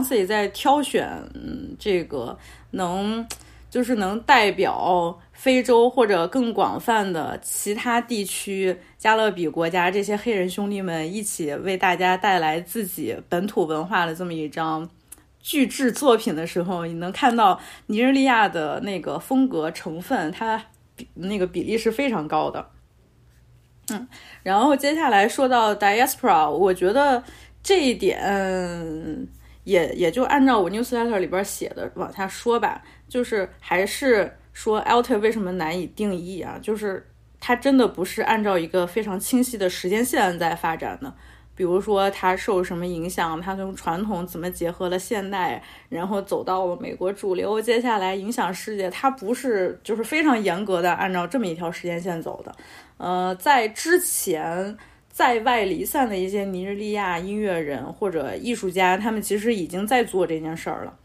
看 Beyonce 在挑选嗯这个能就是能代表非洲或者更广泛的其他地区加勒比国家这些黑人兄弟们一起为大家带来自己本土文化的这么一张巨制作品的时候，你能看到尼日利亚的那个风格成分，它比那个比例是非常高的。嗯，然后接下来说到 diaspora，我觉得这一点也也就按照我 newsletter 里边写的往下说吧，就是还是说 Alter 为什么难以定义啊？就是它真的不是按照一个非常清晰的时间线在发展的。比如说它受什么影响，它跟传统怎么结合了现代，然后走到了美国主流，接下来影响世界，它不是就是非常严格的按照这么一条时间线走的。呃，在之前在外离散的一些尼日利亚音乐人或者艺术家，他们其实已经在做这件事儿了。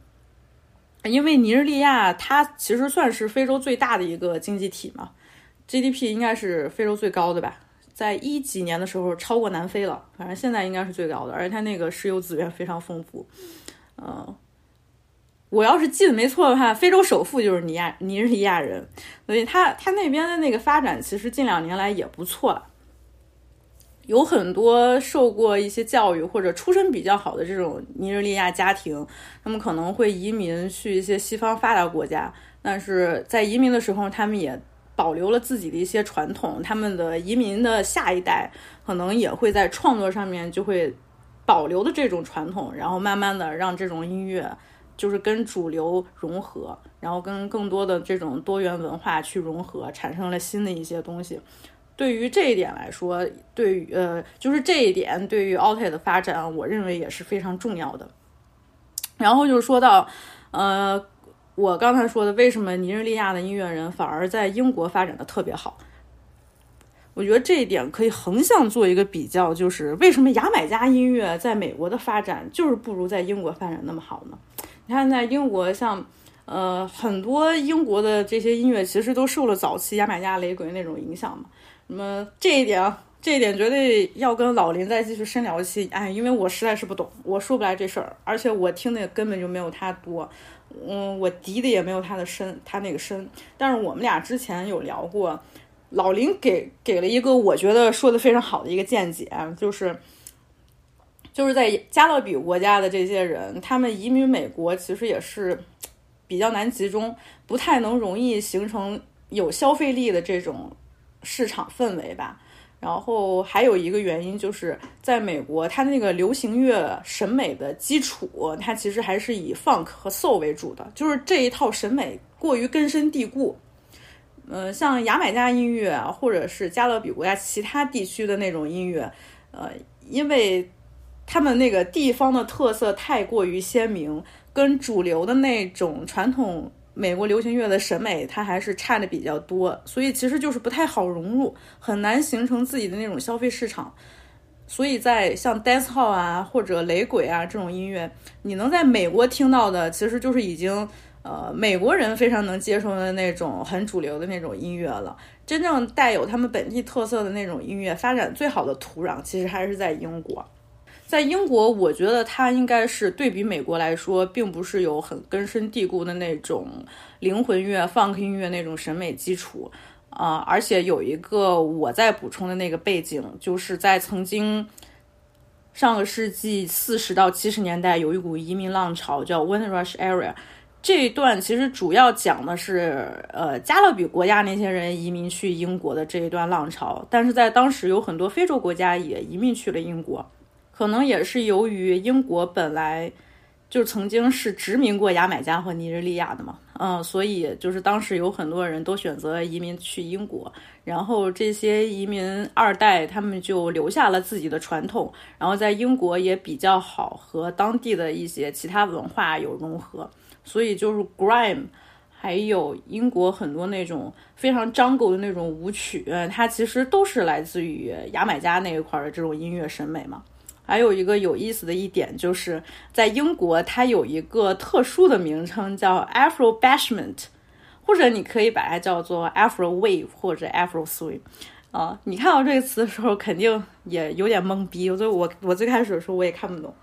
因为尼日利亚它其实算是非洲最大的一个经济体嘛，GDP 应该是非洲最高的吧。在一几年的时候超过南非了，反正现在应该是最高的，而且它那个石油资源非常丰富。嗯，我要是记得没错的话，非洲首富就是尼亚尼日利亚人，所以他他那边的那个发展其实近两年来也不错。有很多受过一些教育或者出身比较好的这种尼日利亚家庭，他们可能会移民去一些西方发达国家，但是在移民的时候，他们也。保留了自己的一些传统，他们的移民的下一代可能也会在创作上面就会保留的这种传统，然后慢慢的让这种音乐就是跟主流融合，然后跟更多的这种多元文化去融合，产生了新的一些东西。对于这一点来说，对于呃，就是这一点对于 Alter 的发展，我认为也是非常重要的。然后就是说到呃。我刚才说的，为什么尼日利亚的音乐人反而在英国发展的特别好？我觉得这一点可以横向做一个比较，就是为什么牙买加音乐在美国的发展就是不如在英国发展那么好呢？你看，在英国，像呃很多英国的这些音乐其实都受了早期牙买加雷鬼那种影响嘛。那么这一点啊，这一点绝对要跟老林再继续深聊一期。哎，因为我实在是不懂，我说不来这事儿，而且我听的也根本就没有他多。嗯，我敌的也没有他的深，他那个深。但是我们俩之前有聊过，老林给给了一个我觉得说的非常好的一个见解，就是就是在加勒比国家的这些人，他们移民美国其实也是比较难集中，不太能容易形成有消费力的这种市场氛围吧。然后还有一个原因就是，在美国，它那个流行乐审美的基础，它其实还是以 funk 和 soul 为主的，就是这一套审美过于根深蒂固。呃，像牙买加音乐啊，或者是加勒比国家其他地区的那种音乐，呃，因为他们那个地方的特色太过于鲜明，跟主流的那种传统。美国流行乐的审美，它还是差的比较多，所以其实就是不太好融入，很难形成自己的那种消费市场。所以在像 dance hall 啊或者雷鬼啊这种音乐，你能在美国听到的，其实就是已经呃美国人非常能接受的那种很主流的那种音乐了。真正带有他们本地特色的那种音乐，发展最好的土壤，其实还是在英国。在英国，我觉得它应该是对比美国来说，并不是有很根深蒂固的那种灵魂乐、funk 音乐那种审美基础啊。而且有一个我在补充的那个背景，就是在曾经上个世纪四十到七十年代，有一股移民浪潮叫 Windrush Area。这一段其实主要讲的是呃加勒比国家那些人移民去英国的这一段浪潮。但是在当时有很多非洲国家也移民去了英国。可能也是由于英国本来就曾经是殖民过牙买加和尼日利亚的嘛，嗯，所以就是当时有很多人都选择移民去英国，然后这些移民二代他们就留下了自己的传统，然后在英国也比较好和当地的一些其他文化有融合，所以就是 grime，还有英国很多那种非常张狗的那种舞曲，它其实都是来自于牙买加那一块的这种音乐审美嘛。还有一个有意思的一点，就是在英国，它有一个特殊的名称叫 Afro Bashment，或者你可以把它叫做 Afro Wave 或者 Afro Swing。啊，你看到这个词的时候，肯定也有点懵逼。所以我我最开始的时候我也看不懂。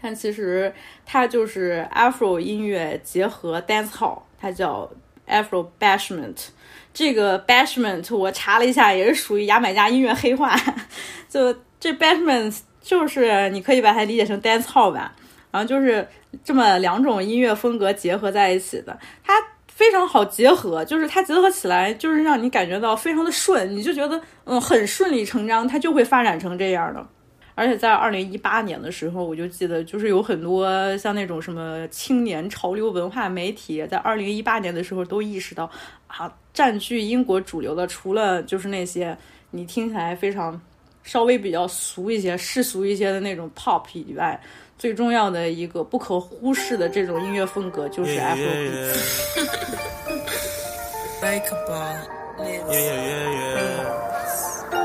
但其实它就是 Afro 音乐结合 dance hall，它叫 Afro Bashment。这个 Bashment 我查了一下，也是属于牙买加音乐黑话。就这 Bashment 就是你可以把它理解成 dance hall 吧，然后就是这么两种音乐风格结合在一起的，它非常好结合，就是它结合起来就是让你感觉到非常的顺，你就觉得嗯很顺理成章，它就会发展成这样的。而且在二零一八年的时候，我就记得就是有很多像那种什么青年潮流文化媒体，在二零一八年的时候都意识到啊，占据英国主流的除了就是那些你听起来非常稍微比较俗一些、世俗一些的那种 pop 以外，最重要的一个不可忽视的这种音乐风格就是 Afrobeat。Yeah, yeah, yeah.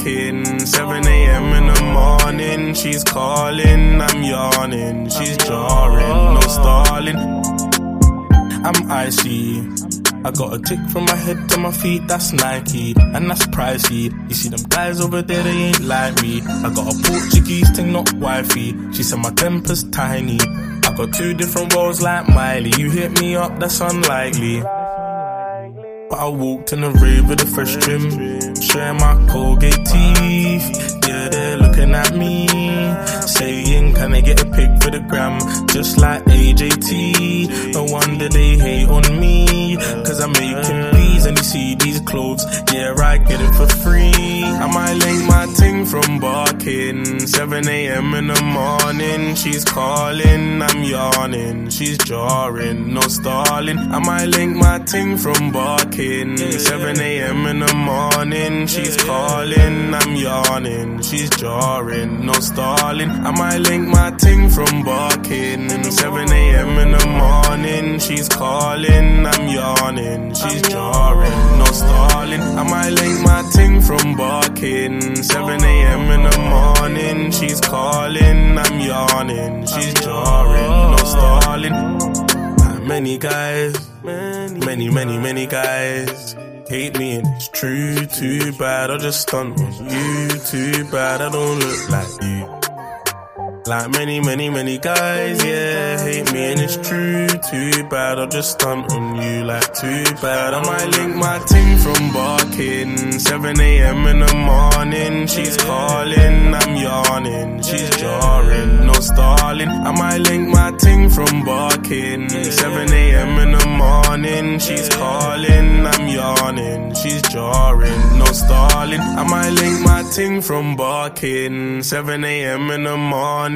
7 a.m. in the morning. She's calling, I'm yawning. She's jarring, no stalling. I'm icy. I got a tick from my head to my feet, that's Nike, and that's pricey. You see them guys over there, they ain't like me. I got a Portuguese thing, not wifey. She said my temper's tiny. I got two different roles like Miley. You hit me up, that's unlikely. But I walked in the rave with a fresh trim, showing my Colgate teeth. Yeah, they're looking at me, saying, Can I get a pic for the gram? Just like AJT. No wonder they hate on me, cause I'm making and you see these clothes. Yeah, I get it for free. I might link my ting from barking. 7 a.m. in the morning, she's calling, I'm yawning. She's jarring, no stalling. I might link my ting from barking. 7 a.m. in the morning, she's calling, I'm yawning. She's jarring, no stalling. I might link my ting from barking. 7 a.m. in the morning, she's calling, I'm yawning. She's jarring, no stalling. I might link my ting from barking. 7 a.m. in the morning, she's calling, I'm yawning. She's jarring, no stalling. Many guys, many, many, many guys hate me and it's true. Too bad I just stunt on you. Too bad I don't look like you. Like many, many, many guys, yeah, hate me and it's true. Too bad I'll just stunt on you. Like too bad I might link my ting from barking. 7 a.m. in the morning, she's calling, I'm yawning. She's jarring, no stalling. I might link my ting from barking. 7 a.m. in the morning, she's calling, I'm yawning. She's jarring, no stalling. I might link my ting from barking. 7 a.m. in the morning,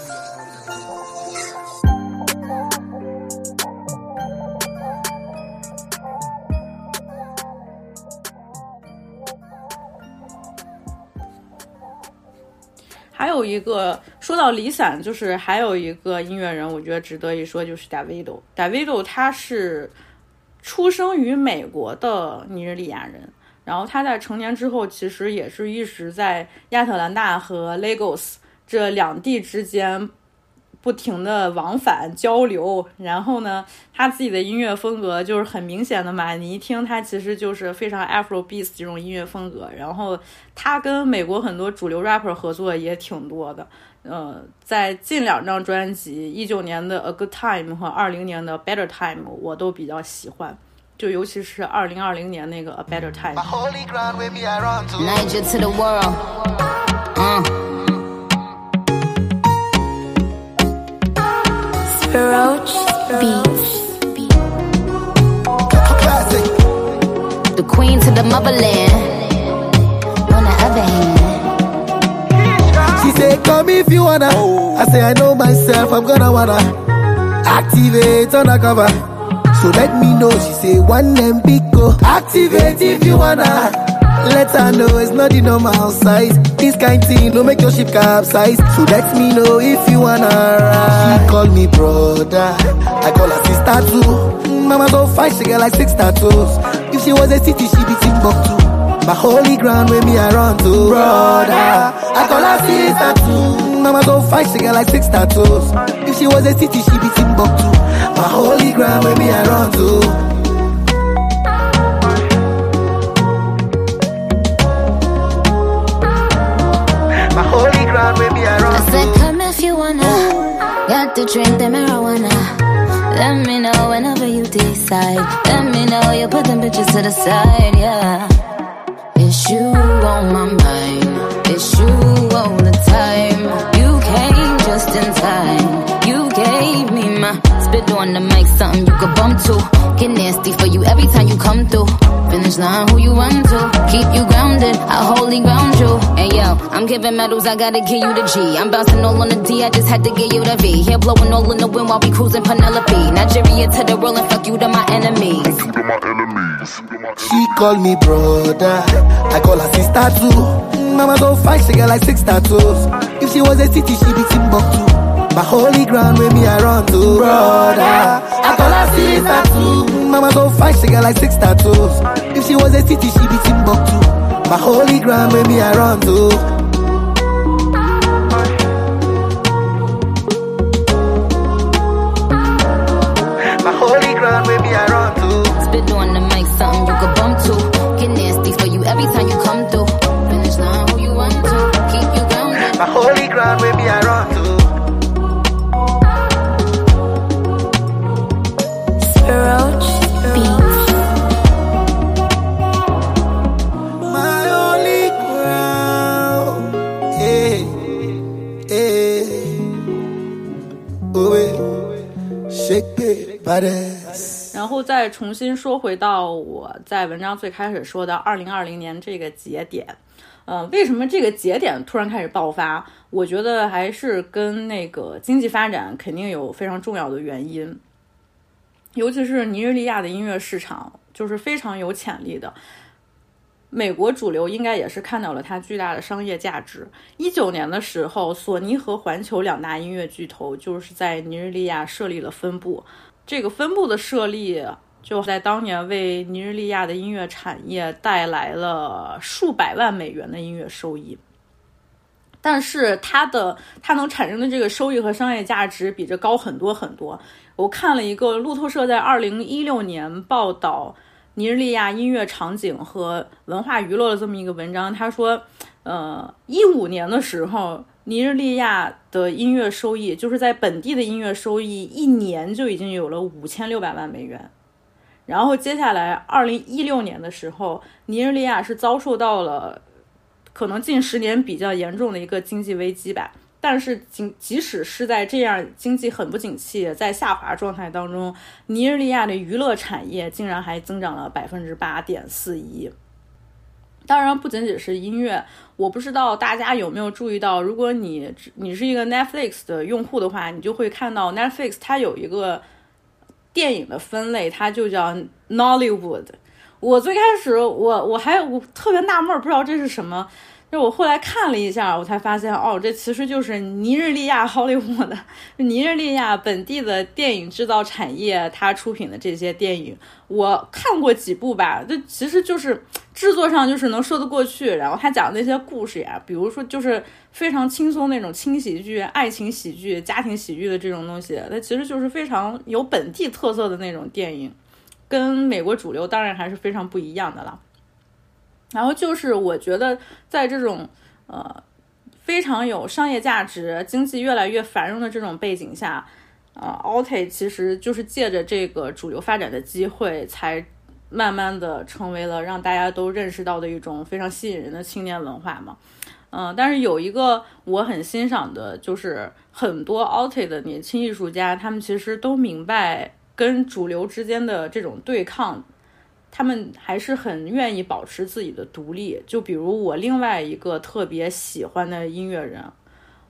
还有一个说到离散，就是还有一个音乐人，我觉得值得一说，就是 Davido。Davido 他是出生于美国的尼日利亚人，然后他在成年之后，其实也是一直在亚特兰大和 Lagos 这两地之间不停的往返交流。然后呢，他自己的音乐风格就是很明显的嘛，你一听他其实就是非常 Afro Beats 这种音乐风格。然后他跟美国很多主流 rapper 合作也挺多的。呃，在近两张专辑，一九年的《A Good Time》和二零年的《Better Time》，我都比较喜欢，就尤其是二零二零年那个《A Better Time》。Roach Beats. Classic. The queen to the motherland. On the other hand, She say, come if you wanna. I say, I know myself, I'm gonna wanna. Activate undercover. So let me know. She say one and big go. Activate if you wanna. Let her know it's not the normal size. This kind thing don't make your ship capsize. So let me know if you wanna ride. She call me brother. I call her sister too. Mama so fine, she get like six tattoos. If she was a city, she be Timbuktu. My holy ground with me I run to brother. I call her sister too. Mama so fine, she get like six tattoos. If she was a city, she be Timbuktu. My holy ground with me I run to. My holy ground with me I I said, come if you wanna. Got to drink the marijuana. Let me know whenever you decide. Let me know you put them bitches to the side, yeah. It's you on my mind. It's you all the time. You my spit on the mic, something you could bump to. Get nasty for you every time you come through. Finish line, who you run to? Keep you grounded, I wholly ground you. Hey yo, I'm giving medals, I gotta give you the G. I'm bouncing all on the D, I just had to give you the V. Here blowing all in the wind while we cruising Penelope. Nigeria to the world and fuck you to my enemies. Fuck you to my enemies. She call me brother. I call her sister too. Mama so fine, she get like six tattoos. If she was a city, she'd be Timbuktu. My holy ground with me I run to brother. I call her sister too. Mama so fine, she get like six tattoos. If she was a city, she be Timbuktu. My holy ground with me I run to. 再重新说回到我在文章最开始说的二零二零年这个节点，呃，为什么这个节点突然开始爆发？我觉得还是跟那个经济发展肯定有非常重要的原因，尤其是尼日利亚的音乐市场就是非常有潜力的。美国主流应该也是看到了它巨大的商业价值。一九年的时候，索尼和环球两大音乐巨头就是在尼日利亚设立了分部。这个分部的设立，就在当年为尼日利亚的音乐产业带来了数百万美元的音乐收益。但是它的它能产生的这个收益和商业价值比这高很多很多。我看了一个路透社在二零一六年报道尼日利亚音乐场景和文化娱乐的这么一个文章，他说，呃，一五年的时候，尼日利亚的音乐收益，就是在本地的音乐收益，一年就已经有了五千六百万美元。然后接下来，二零一六年的时候，尼日利亚是遭受到了可能近十年比较严重的一个经济危机吧。但是即即使是在这样经济很不景气、在下滑状态当中，尼日利亚的娱乐产业竟然还增长了百分之八点四一。当然，不仅仅是音乐，我不知道大家有没有注意到，如果你你是一个 Netflix 的用户的话，你就会看到 Netflix 它有一个电影的分类，它就叫 Nollywood。我最开始我我还我特别纳闷，不知道这是什么。就我后来看了一下，我才发现，哦，这其实就是尼日利亚好莱坞的尼日利亚本地的电影制造产业，它出品的这些电影，我看过几部吧，这其实就是制作上就是能说得过去，然后他讲的那些故事呀，比如说就是非常轻松那种轻喜剧、爱情喜剧、家庭喜剧的这种东西，它其实就是非常有本地特色的那种电影，跟美国主流当然还是非常不一样的了。然后就是我觉得在这种呃非常有商业价值、经济越来越繁荣的这种背景下，呃 a l t 其实就是借着这个主流发展的机会，才慢慢的成为了让大家都认识到的一种非常吸引人的青年文化嘛。嗯、但是有一个我很欣赏的，就是很多 a l t 的年轻艺术家，他们其实都明白跟主流之间的这种对抗。他们还是很愿意保持自己的独立。就比如我另外一个特别喜欢的音乐人，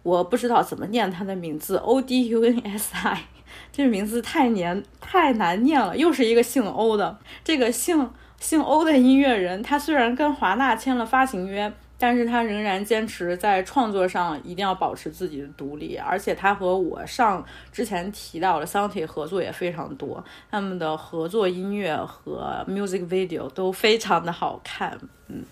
我不知道怎么念他的名字，O D U N S I，这个名字太年太难念了，又是一个姓欧的。这个姓姓欧的音乐人，他虽然跟华纳签了发行约，但是他仍然坚持在创作上一定要保持自己的独立，而且他和我上之前提到的 Santi 合作也非常多，他们的合作音乐和 music video 都非常的好看，嗯。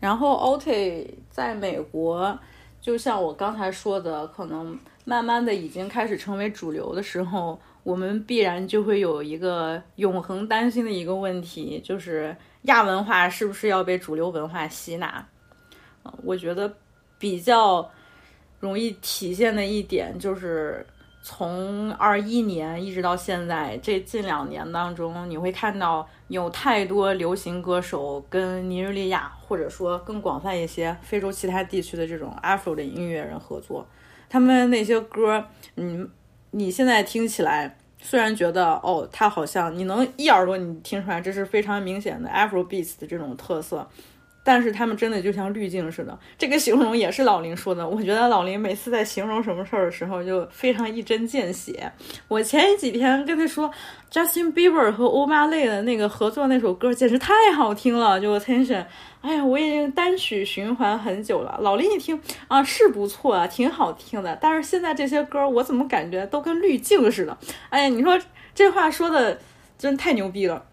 然后 OT 在美国，就像我刚才说的，可能慢慢的已经开始成为主流的时候，我们必然就会有一个永恒担心的一个问题，就是亚文化是不是要被主流文化吸纳？我觉得比较容易体现的一点就是。从二一年一直到现在，这近两年当中，你会看到有太多流行歌手跟尼日利亚，或者说更广泛一些非洲其他地区的这种 Afro 的音乐人合作。他们那些歌，嗯，你现在听起来，虽然觉得哦，它好像你能一耳朵你听出来，这是非常明显的 Afro beats 的这种特色。但是他们真的就像滤镜似的，这个形容也是老林说的。我觉得老林每次在形容什么事儿的时候，就非常一针见血。我前几天跟他说，Justin Bieber 和欧巴类的那个合作那首歌简直太好听了，就 Attention。哎呀，我已经单曲循环很久了。老林一听啊，是不错啊，挺好听的。但是现在这些歌，我怎么感觉都跟滤镜似的？哎呀，你说这话说的真太牛逼了。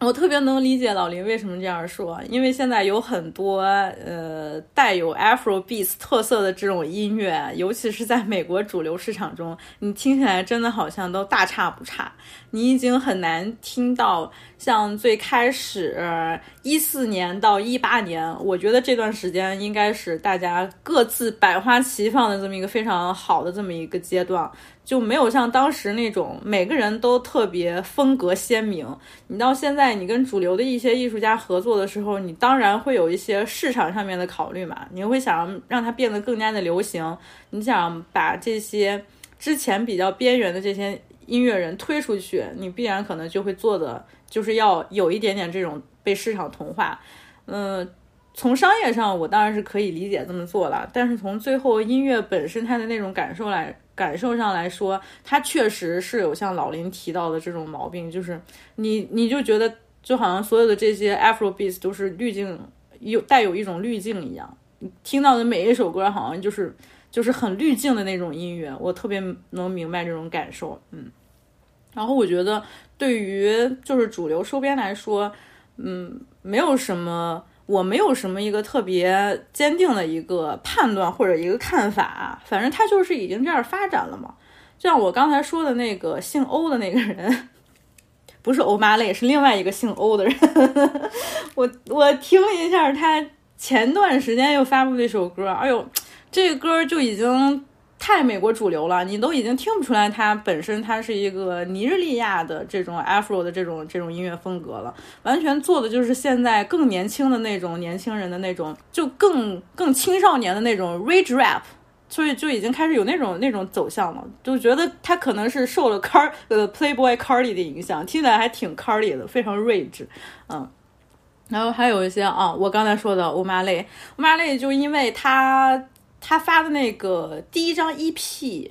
我特别能理解老林为什么这样说，因为现在有很多呃带有 Afro beats 特色的这种音乐，尤其是在美国主流市场中，你听起来真的好像都大差不差。你已经很难听到像最开始一四年到一八年，我觉得这段时间应该是大家各自百花齐放的这么一个非常好的这么一个阶段。就没有像当时那种每个人都特别风格鲜明。你到现在，你跟主流的一些艺术家合作的时候，你当然会有一些市场上面的考虑嘛。你会想让它变得更加的流行，你想把这些之前比较边缘的这些音乐人推出去，你必然可能就会做的就是要有一点点这种被市场同化。嗯，从商业上我当然是可以理解这么做了，但是从最后音乐本身它的那种感受来。感受上来说，它确实是有像老林提到的这种毛病，就是你你就觉得就好像所有的这些 Afro beats 都是滤镜，有带有一种滤镜一样，听到的每一首歌好像就是就是很滤镜的那种音乐，我特别能明白这种感受，嗯。然后我觉得对于就是主流收编来说，嗯，没有什么。我没有什么一个特别坚定的一个判断或者一个看法，反正他就是已经这样发展了嘛。就像我刚才说的那个姓欧的那个人，不是欧妈类，是另外一个姓欧的人。我我听一下他前段时间又发布的一首歌，哎呦，这歌就已经。太美国主流了，你都已经听不出来它本身它是一个尼日利亚的这种 Afro 的这种这种音乐风格了，完全做的就是现在更年轻的那种年轻人的那种，就更更青少年的那种 rage rap，所以就已经开始有那种那种走向了，就觉得他可能是受了 Car 呃 Playboy Cardi 的影响，听起来还挺 Cardi 的，非常 rage，嗯，然后还有一些啊，我刚才说的欧玛类，欧玛类就因为他。他发的那个第一张 EP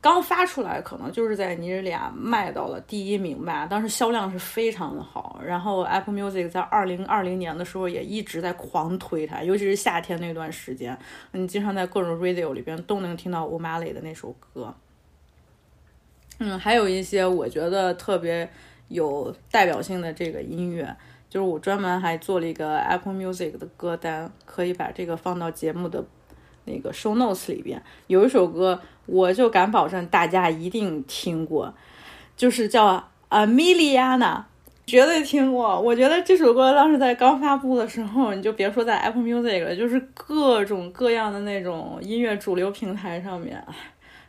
刚发出来，可能就是在尼日利亚卖到了第一名吧，当时销量是非常的好。然后 Apple Music 在二零二零年的时候也一直在狂推它，尤其是夏天那段时间，你经常在各种 radio 里边都能听到乌马雷的那首歌。嗯，还有一些我觉得特别有代表性的这个音乐，就是我专门还做了一个 Apple Music 的歌单，可以把这个放到节目的。那个 show notes 里边有一首歌，我就敢保证大家一定听过，就是叫 Ameliana，绝对听过。我觉得这首歌当时在刚发布的时候，你就别说在 Apple Music 了，就是各种各样的那种音乐主流平台上面，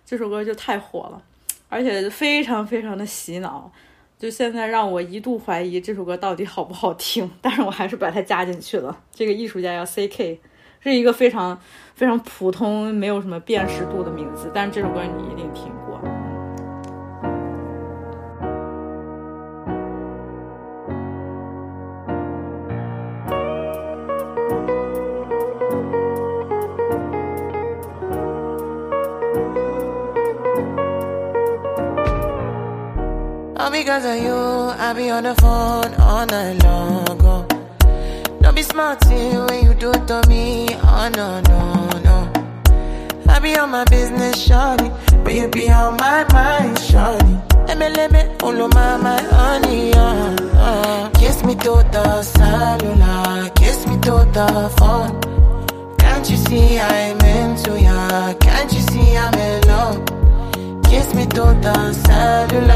这首歌就太火了，而且非常非常的洗脑。就现在让我一度怀疑这首歌到底好不好听，但是我还是把它加进去了。这个艺术家叫 C.K。是一个非常非常普通，没有什么辨识度的名字，但是这首歌你一定听过。All because of you, I be on the phone all night long. Don't when you do to me. Oh no, no, no. I be on my business, shawty. But you be on my mind, shawty. Me, follow my, my honey, uh, uh. Kiss me to the cellular, kiss me to the phone. Can't you see I'm into ya? Can't you see I'm in love? Kiss me to the cellular,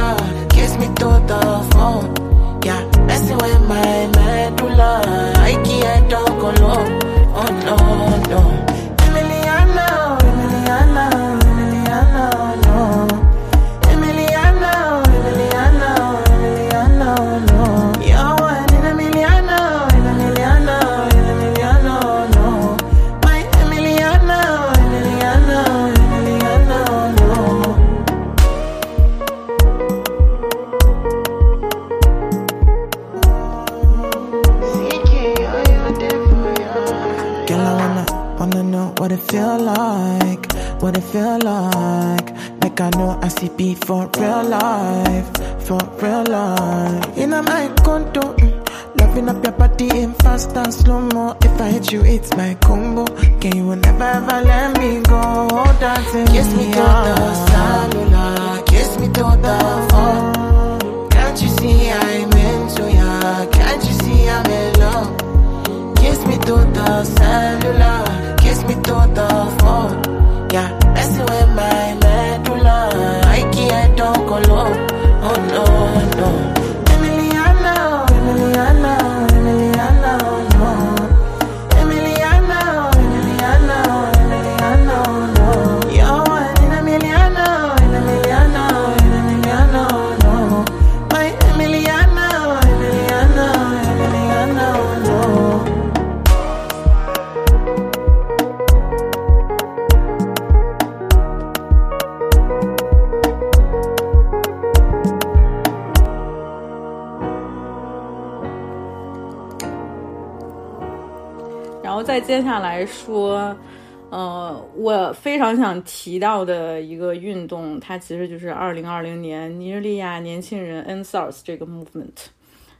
提到的一个运动，它其实就是二零二零年尼日利亚年轻人 NSARS 这个 movement，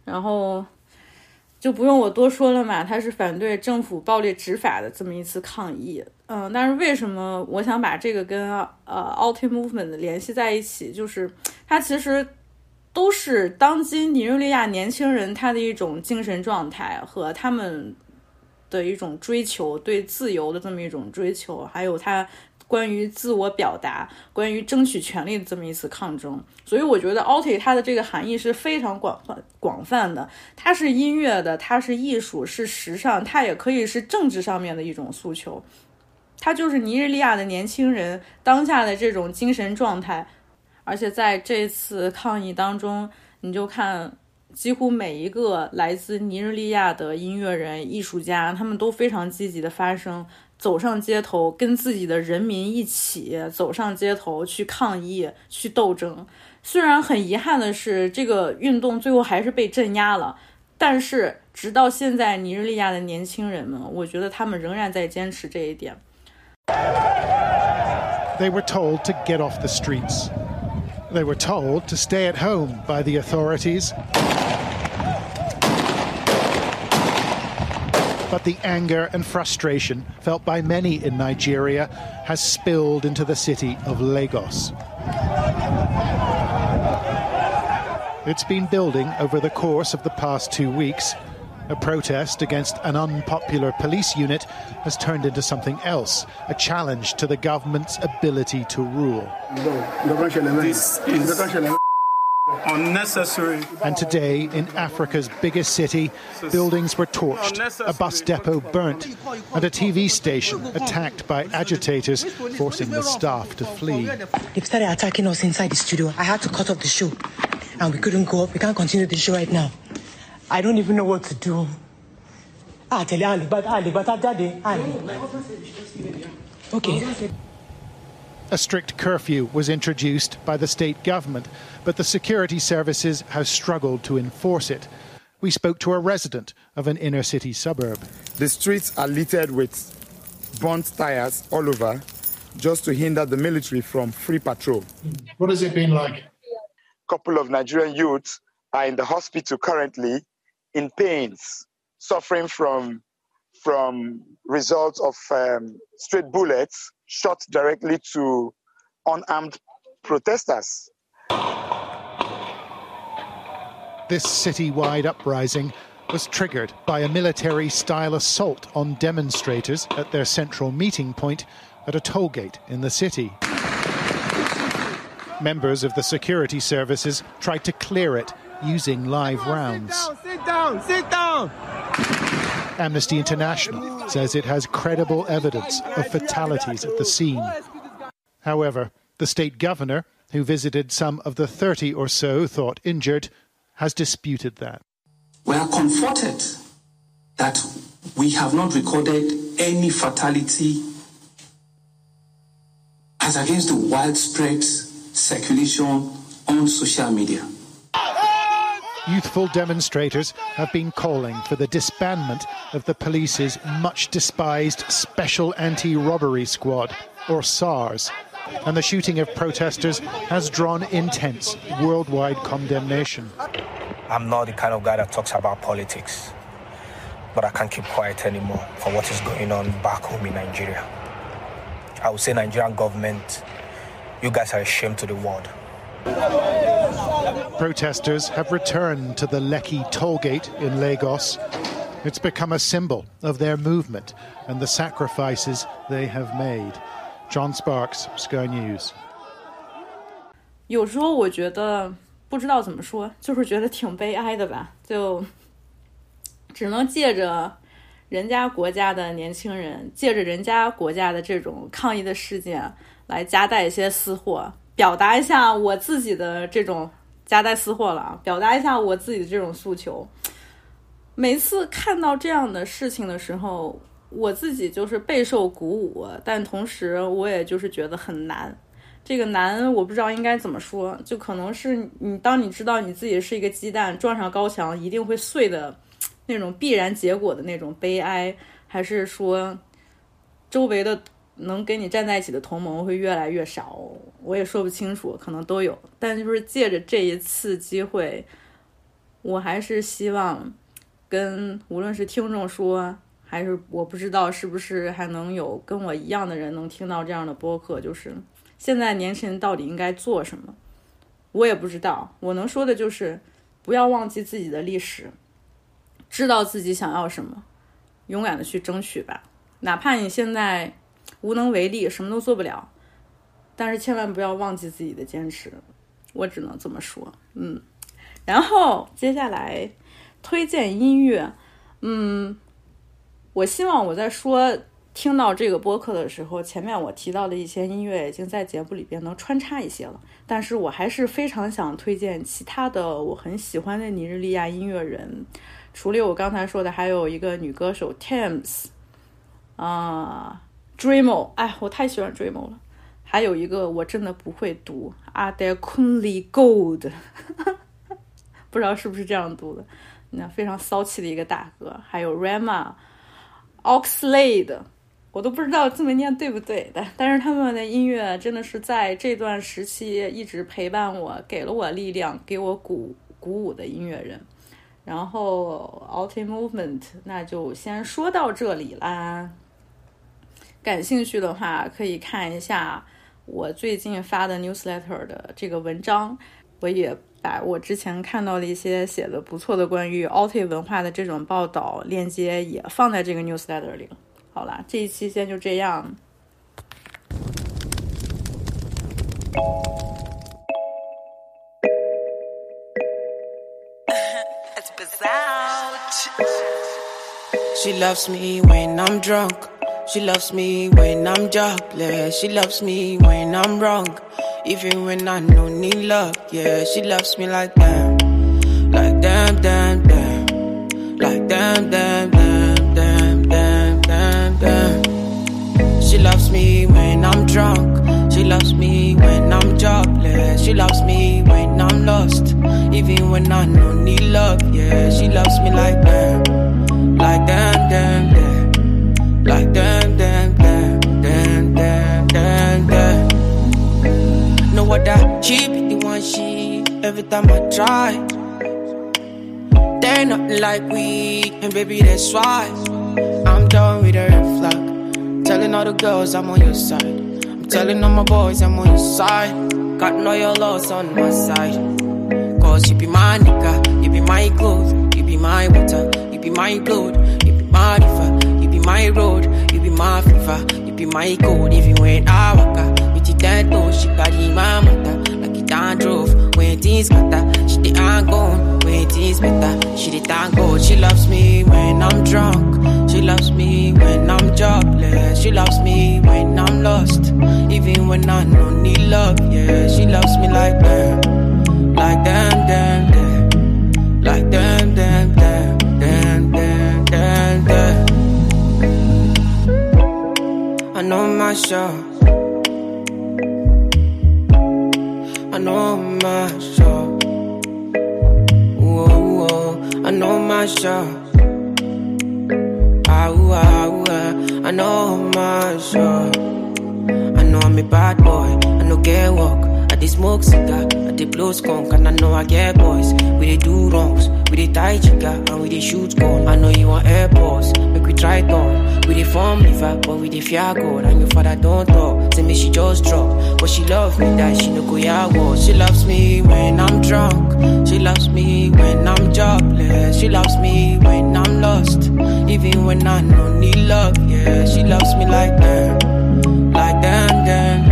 然后就不用我多说了嘛，它是反对政府暴力执法的这么一次抗议。嗯，但是为什么我想把这个跟呃 Alti movement 联系在一起？就是它其实都是当今尼日利亚年轻人他的一种精神状态和他们的一种追求，对自由的这么一种追求，还有他关于自我表达、关于争取权利的这么一次抗争。所以我觉得 Alti 它的这个含义是非常广泛广泛的，它是音乐的，它是艺术，是时尚，它也可以是政治上面的一种诉求。它就是尼日利亚的年轻人当下的这种精神状态，而且在这次抗议当中，你就看几乎每一个来自尼日利亚的音乐人、艺术家，他们都非常积极的发声，走上街头，跟自己的人民一起走上街头去抗议、去斗争。虽然很遗憾的是，这个运动最后还是被镇压了，但是直到现在，尼日利亚的年轻人们，我觉得他们仍然在坚持这一点。They were told to get off the streets. They were told to stay at home by the authorities. But the anger and frustration felt by many in Nigeria has spilled into the city of Lagos. It's been building over the course of the past two weeks. A protest against an unpopular police unit has turned into something else a challenge to the government's ability to rule. This is unnecessary. And today, in Africa's biggest city, buildings were torched, a bus depot burnt, and a TV station attacked by agitators, forcing the staff to flee. They've started attacking us inside the studio. I had to cut off the show. And we couldn't go up. We can't continue the show right now. I don't even know what to do. Ah, tell you, Ali, but Ali, but Ali, Ali. Okay. A strict curfew was introduced by the state government, but the security services have struggled to enforce it. We spoke to a resident of an inner city suburb. The streets are littered with burnt tires all over just to hinder the military from free patrol. What has it been like? A couple of Nigerian youths are in the hospital currently in pains, suffering from from results of um, straight bullets shot directly to unarmed protesters. This citywide uprising was triggered by a military style assault on demonstrators at their central meeting point at a toll gate in the city. Members of the security services tried to clear it using live rounds. Sit down, Sit down, sit down. Amnesty International says it has credible evidence of fatalities at the scene. However, the state governor, who visited some of the 30 or so thought injured, has disputed that. We are comforted that we have not recorded any fatality as against the widespread circulation on social media. Youthful demonstrators have been calling for the disbandment of the police's much despised Special Anti Robbery Squad, or SARS, and the shooting of protesters has drawn intense worldwide condemnation. I'm not the kind of guy that talks about politics, but I can't keep quiet anymore for what is going on back home in Nigeria. I would say, Nigerian government, you guys are a shame to the world. Protesters have returned to the Lekki tollgate in Lagos. It's become a symbol of their movement and the sacrifices they have made. John Sparks, Sky News. 有时候我觉得不知道怎么说，就是觉得挺悲哀的吧，就只能借着人家国家的年轻人，借着人家国家的这种抗议的事件来夹带一些私货， 表达一下我自己的这种夹带私货了啊，表达一下我自己的这种诉求。每次看到这样的事情的时候，我自己就是备受鼓舞，但同时我也就是觉得很难。这个难，我不知道应该怎么说，就可能是你当你知道你自己是一个鸡蛋，撞上高墙一定会碎的那种必然结果的那种悲哀，还是说周围的能跟你站在一起的同盟会越来越少？我也说不清楚，可能都有。但就是借着这一次机会，我还是希望跟无论是听众说，还是我不知道是不是还能有跟我一样的人能听到这样的播客，就是现在年轻人到底应该做什么，我也不知道。我能说的就是不要忘记自己的历史，知道自己想要什么，勇敢的去争取吧。哪怕你现在无能为力，什么都做不了，但是千万不要忘记自己的坚持。我只能这么说，嗯。然后接下来推荐音乐，嗯，我希望我在说听到这个播客的时候，前面我提到的一些音乐已经在节目里边能穿插一些了，但是我还是非常想推荐其他的我很喜欢的尼日利亚音乐人，除了我刚才说的，还有一个女歌手 tames 啊、Dreamo，哎，我太喜欢 Dreamo 了。还有一个我真的不会读，Adekunle Gold，不知道是不是这样读的，那非常骚气的一个大哥。还有 Rama、Oxlade，我都不知道这么念对不对，但但是他们的音乐真的是在这段时期一直陪伴我，给了我力量，给我鼓鼓舞的音乐人。然后 Alti Movement，那就先说到这里啦。感兴趣的话，可以看一下我最近发的 newsletter 的这个文章。我也把我之前看到的一些写的不错的关于 Alti 文化的这种报道链接也放在这个 newsletter 里了。好啦，这一期先就这样。She loves me when I'm drunk. She loves me when I'm jobless. She loves me when I'm wrong. Even when I no need love. Yeah, she loves me like damn. Like damn, damn, damn. Like damn, damn, damn, damn, damn, damn, damn. She loves me when I'm drunk. She loves me when I'm jobless. She loves me when I'm lost. Even when I no need love. Yeah, she loves me like damn. Like damn, damn, damn. She be the one she every time I try. They nothing like we, and baby, that's why I'm done with the red flag. Telling all the girls I'm on your side. I'm telling all my boys I'm on your side. Got no your loss on my side. Cause you be my nigga, you be my clothes, you be my water, you be my blood, you be my river, you be my road, you be my fever, you be my code. Even when I walk out, dead toe, she carry my mother like it down drove. When things matter, she the gone. When things better, she the thank God. She loves me when I'm drunk. She loves me when I'm jobless. She loves me when I'm lost. Even when I don't need love, yeah. She loves me like that. Like damn, damn, damn. Like damn, damn, damn. Damn, damn, damn, damn. I know my show. I know my show. Whoa, whoa. I know my show. Ah, ooh, ah, ooh, ah. I know my show. I know I'm a bad boy. I know get walk. I dey smoke cigar. I dey blow skunk. And I know I get boys. We dey do wrongs. We dey tie chica. And we dey shoot gun. I know you want airports. Try on. We dey form liver. But we dey fear God. And your father don't talk. Say me she just drop. But she love me that she no go ya war. She loves me when I'm drunk. She loves me when I'm jobless. She loves me when I'm lost. Even when I don't need love. Yeah, she loves me like that. Like damn, damn.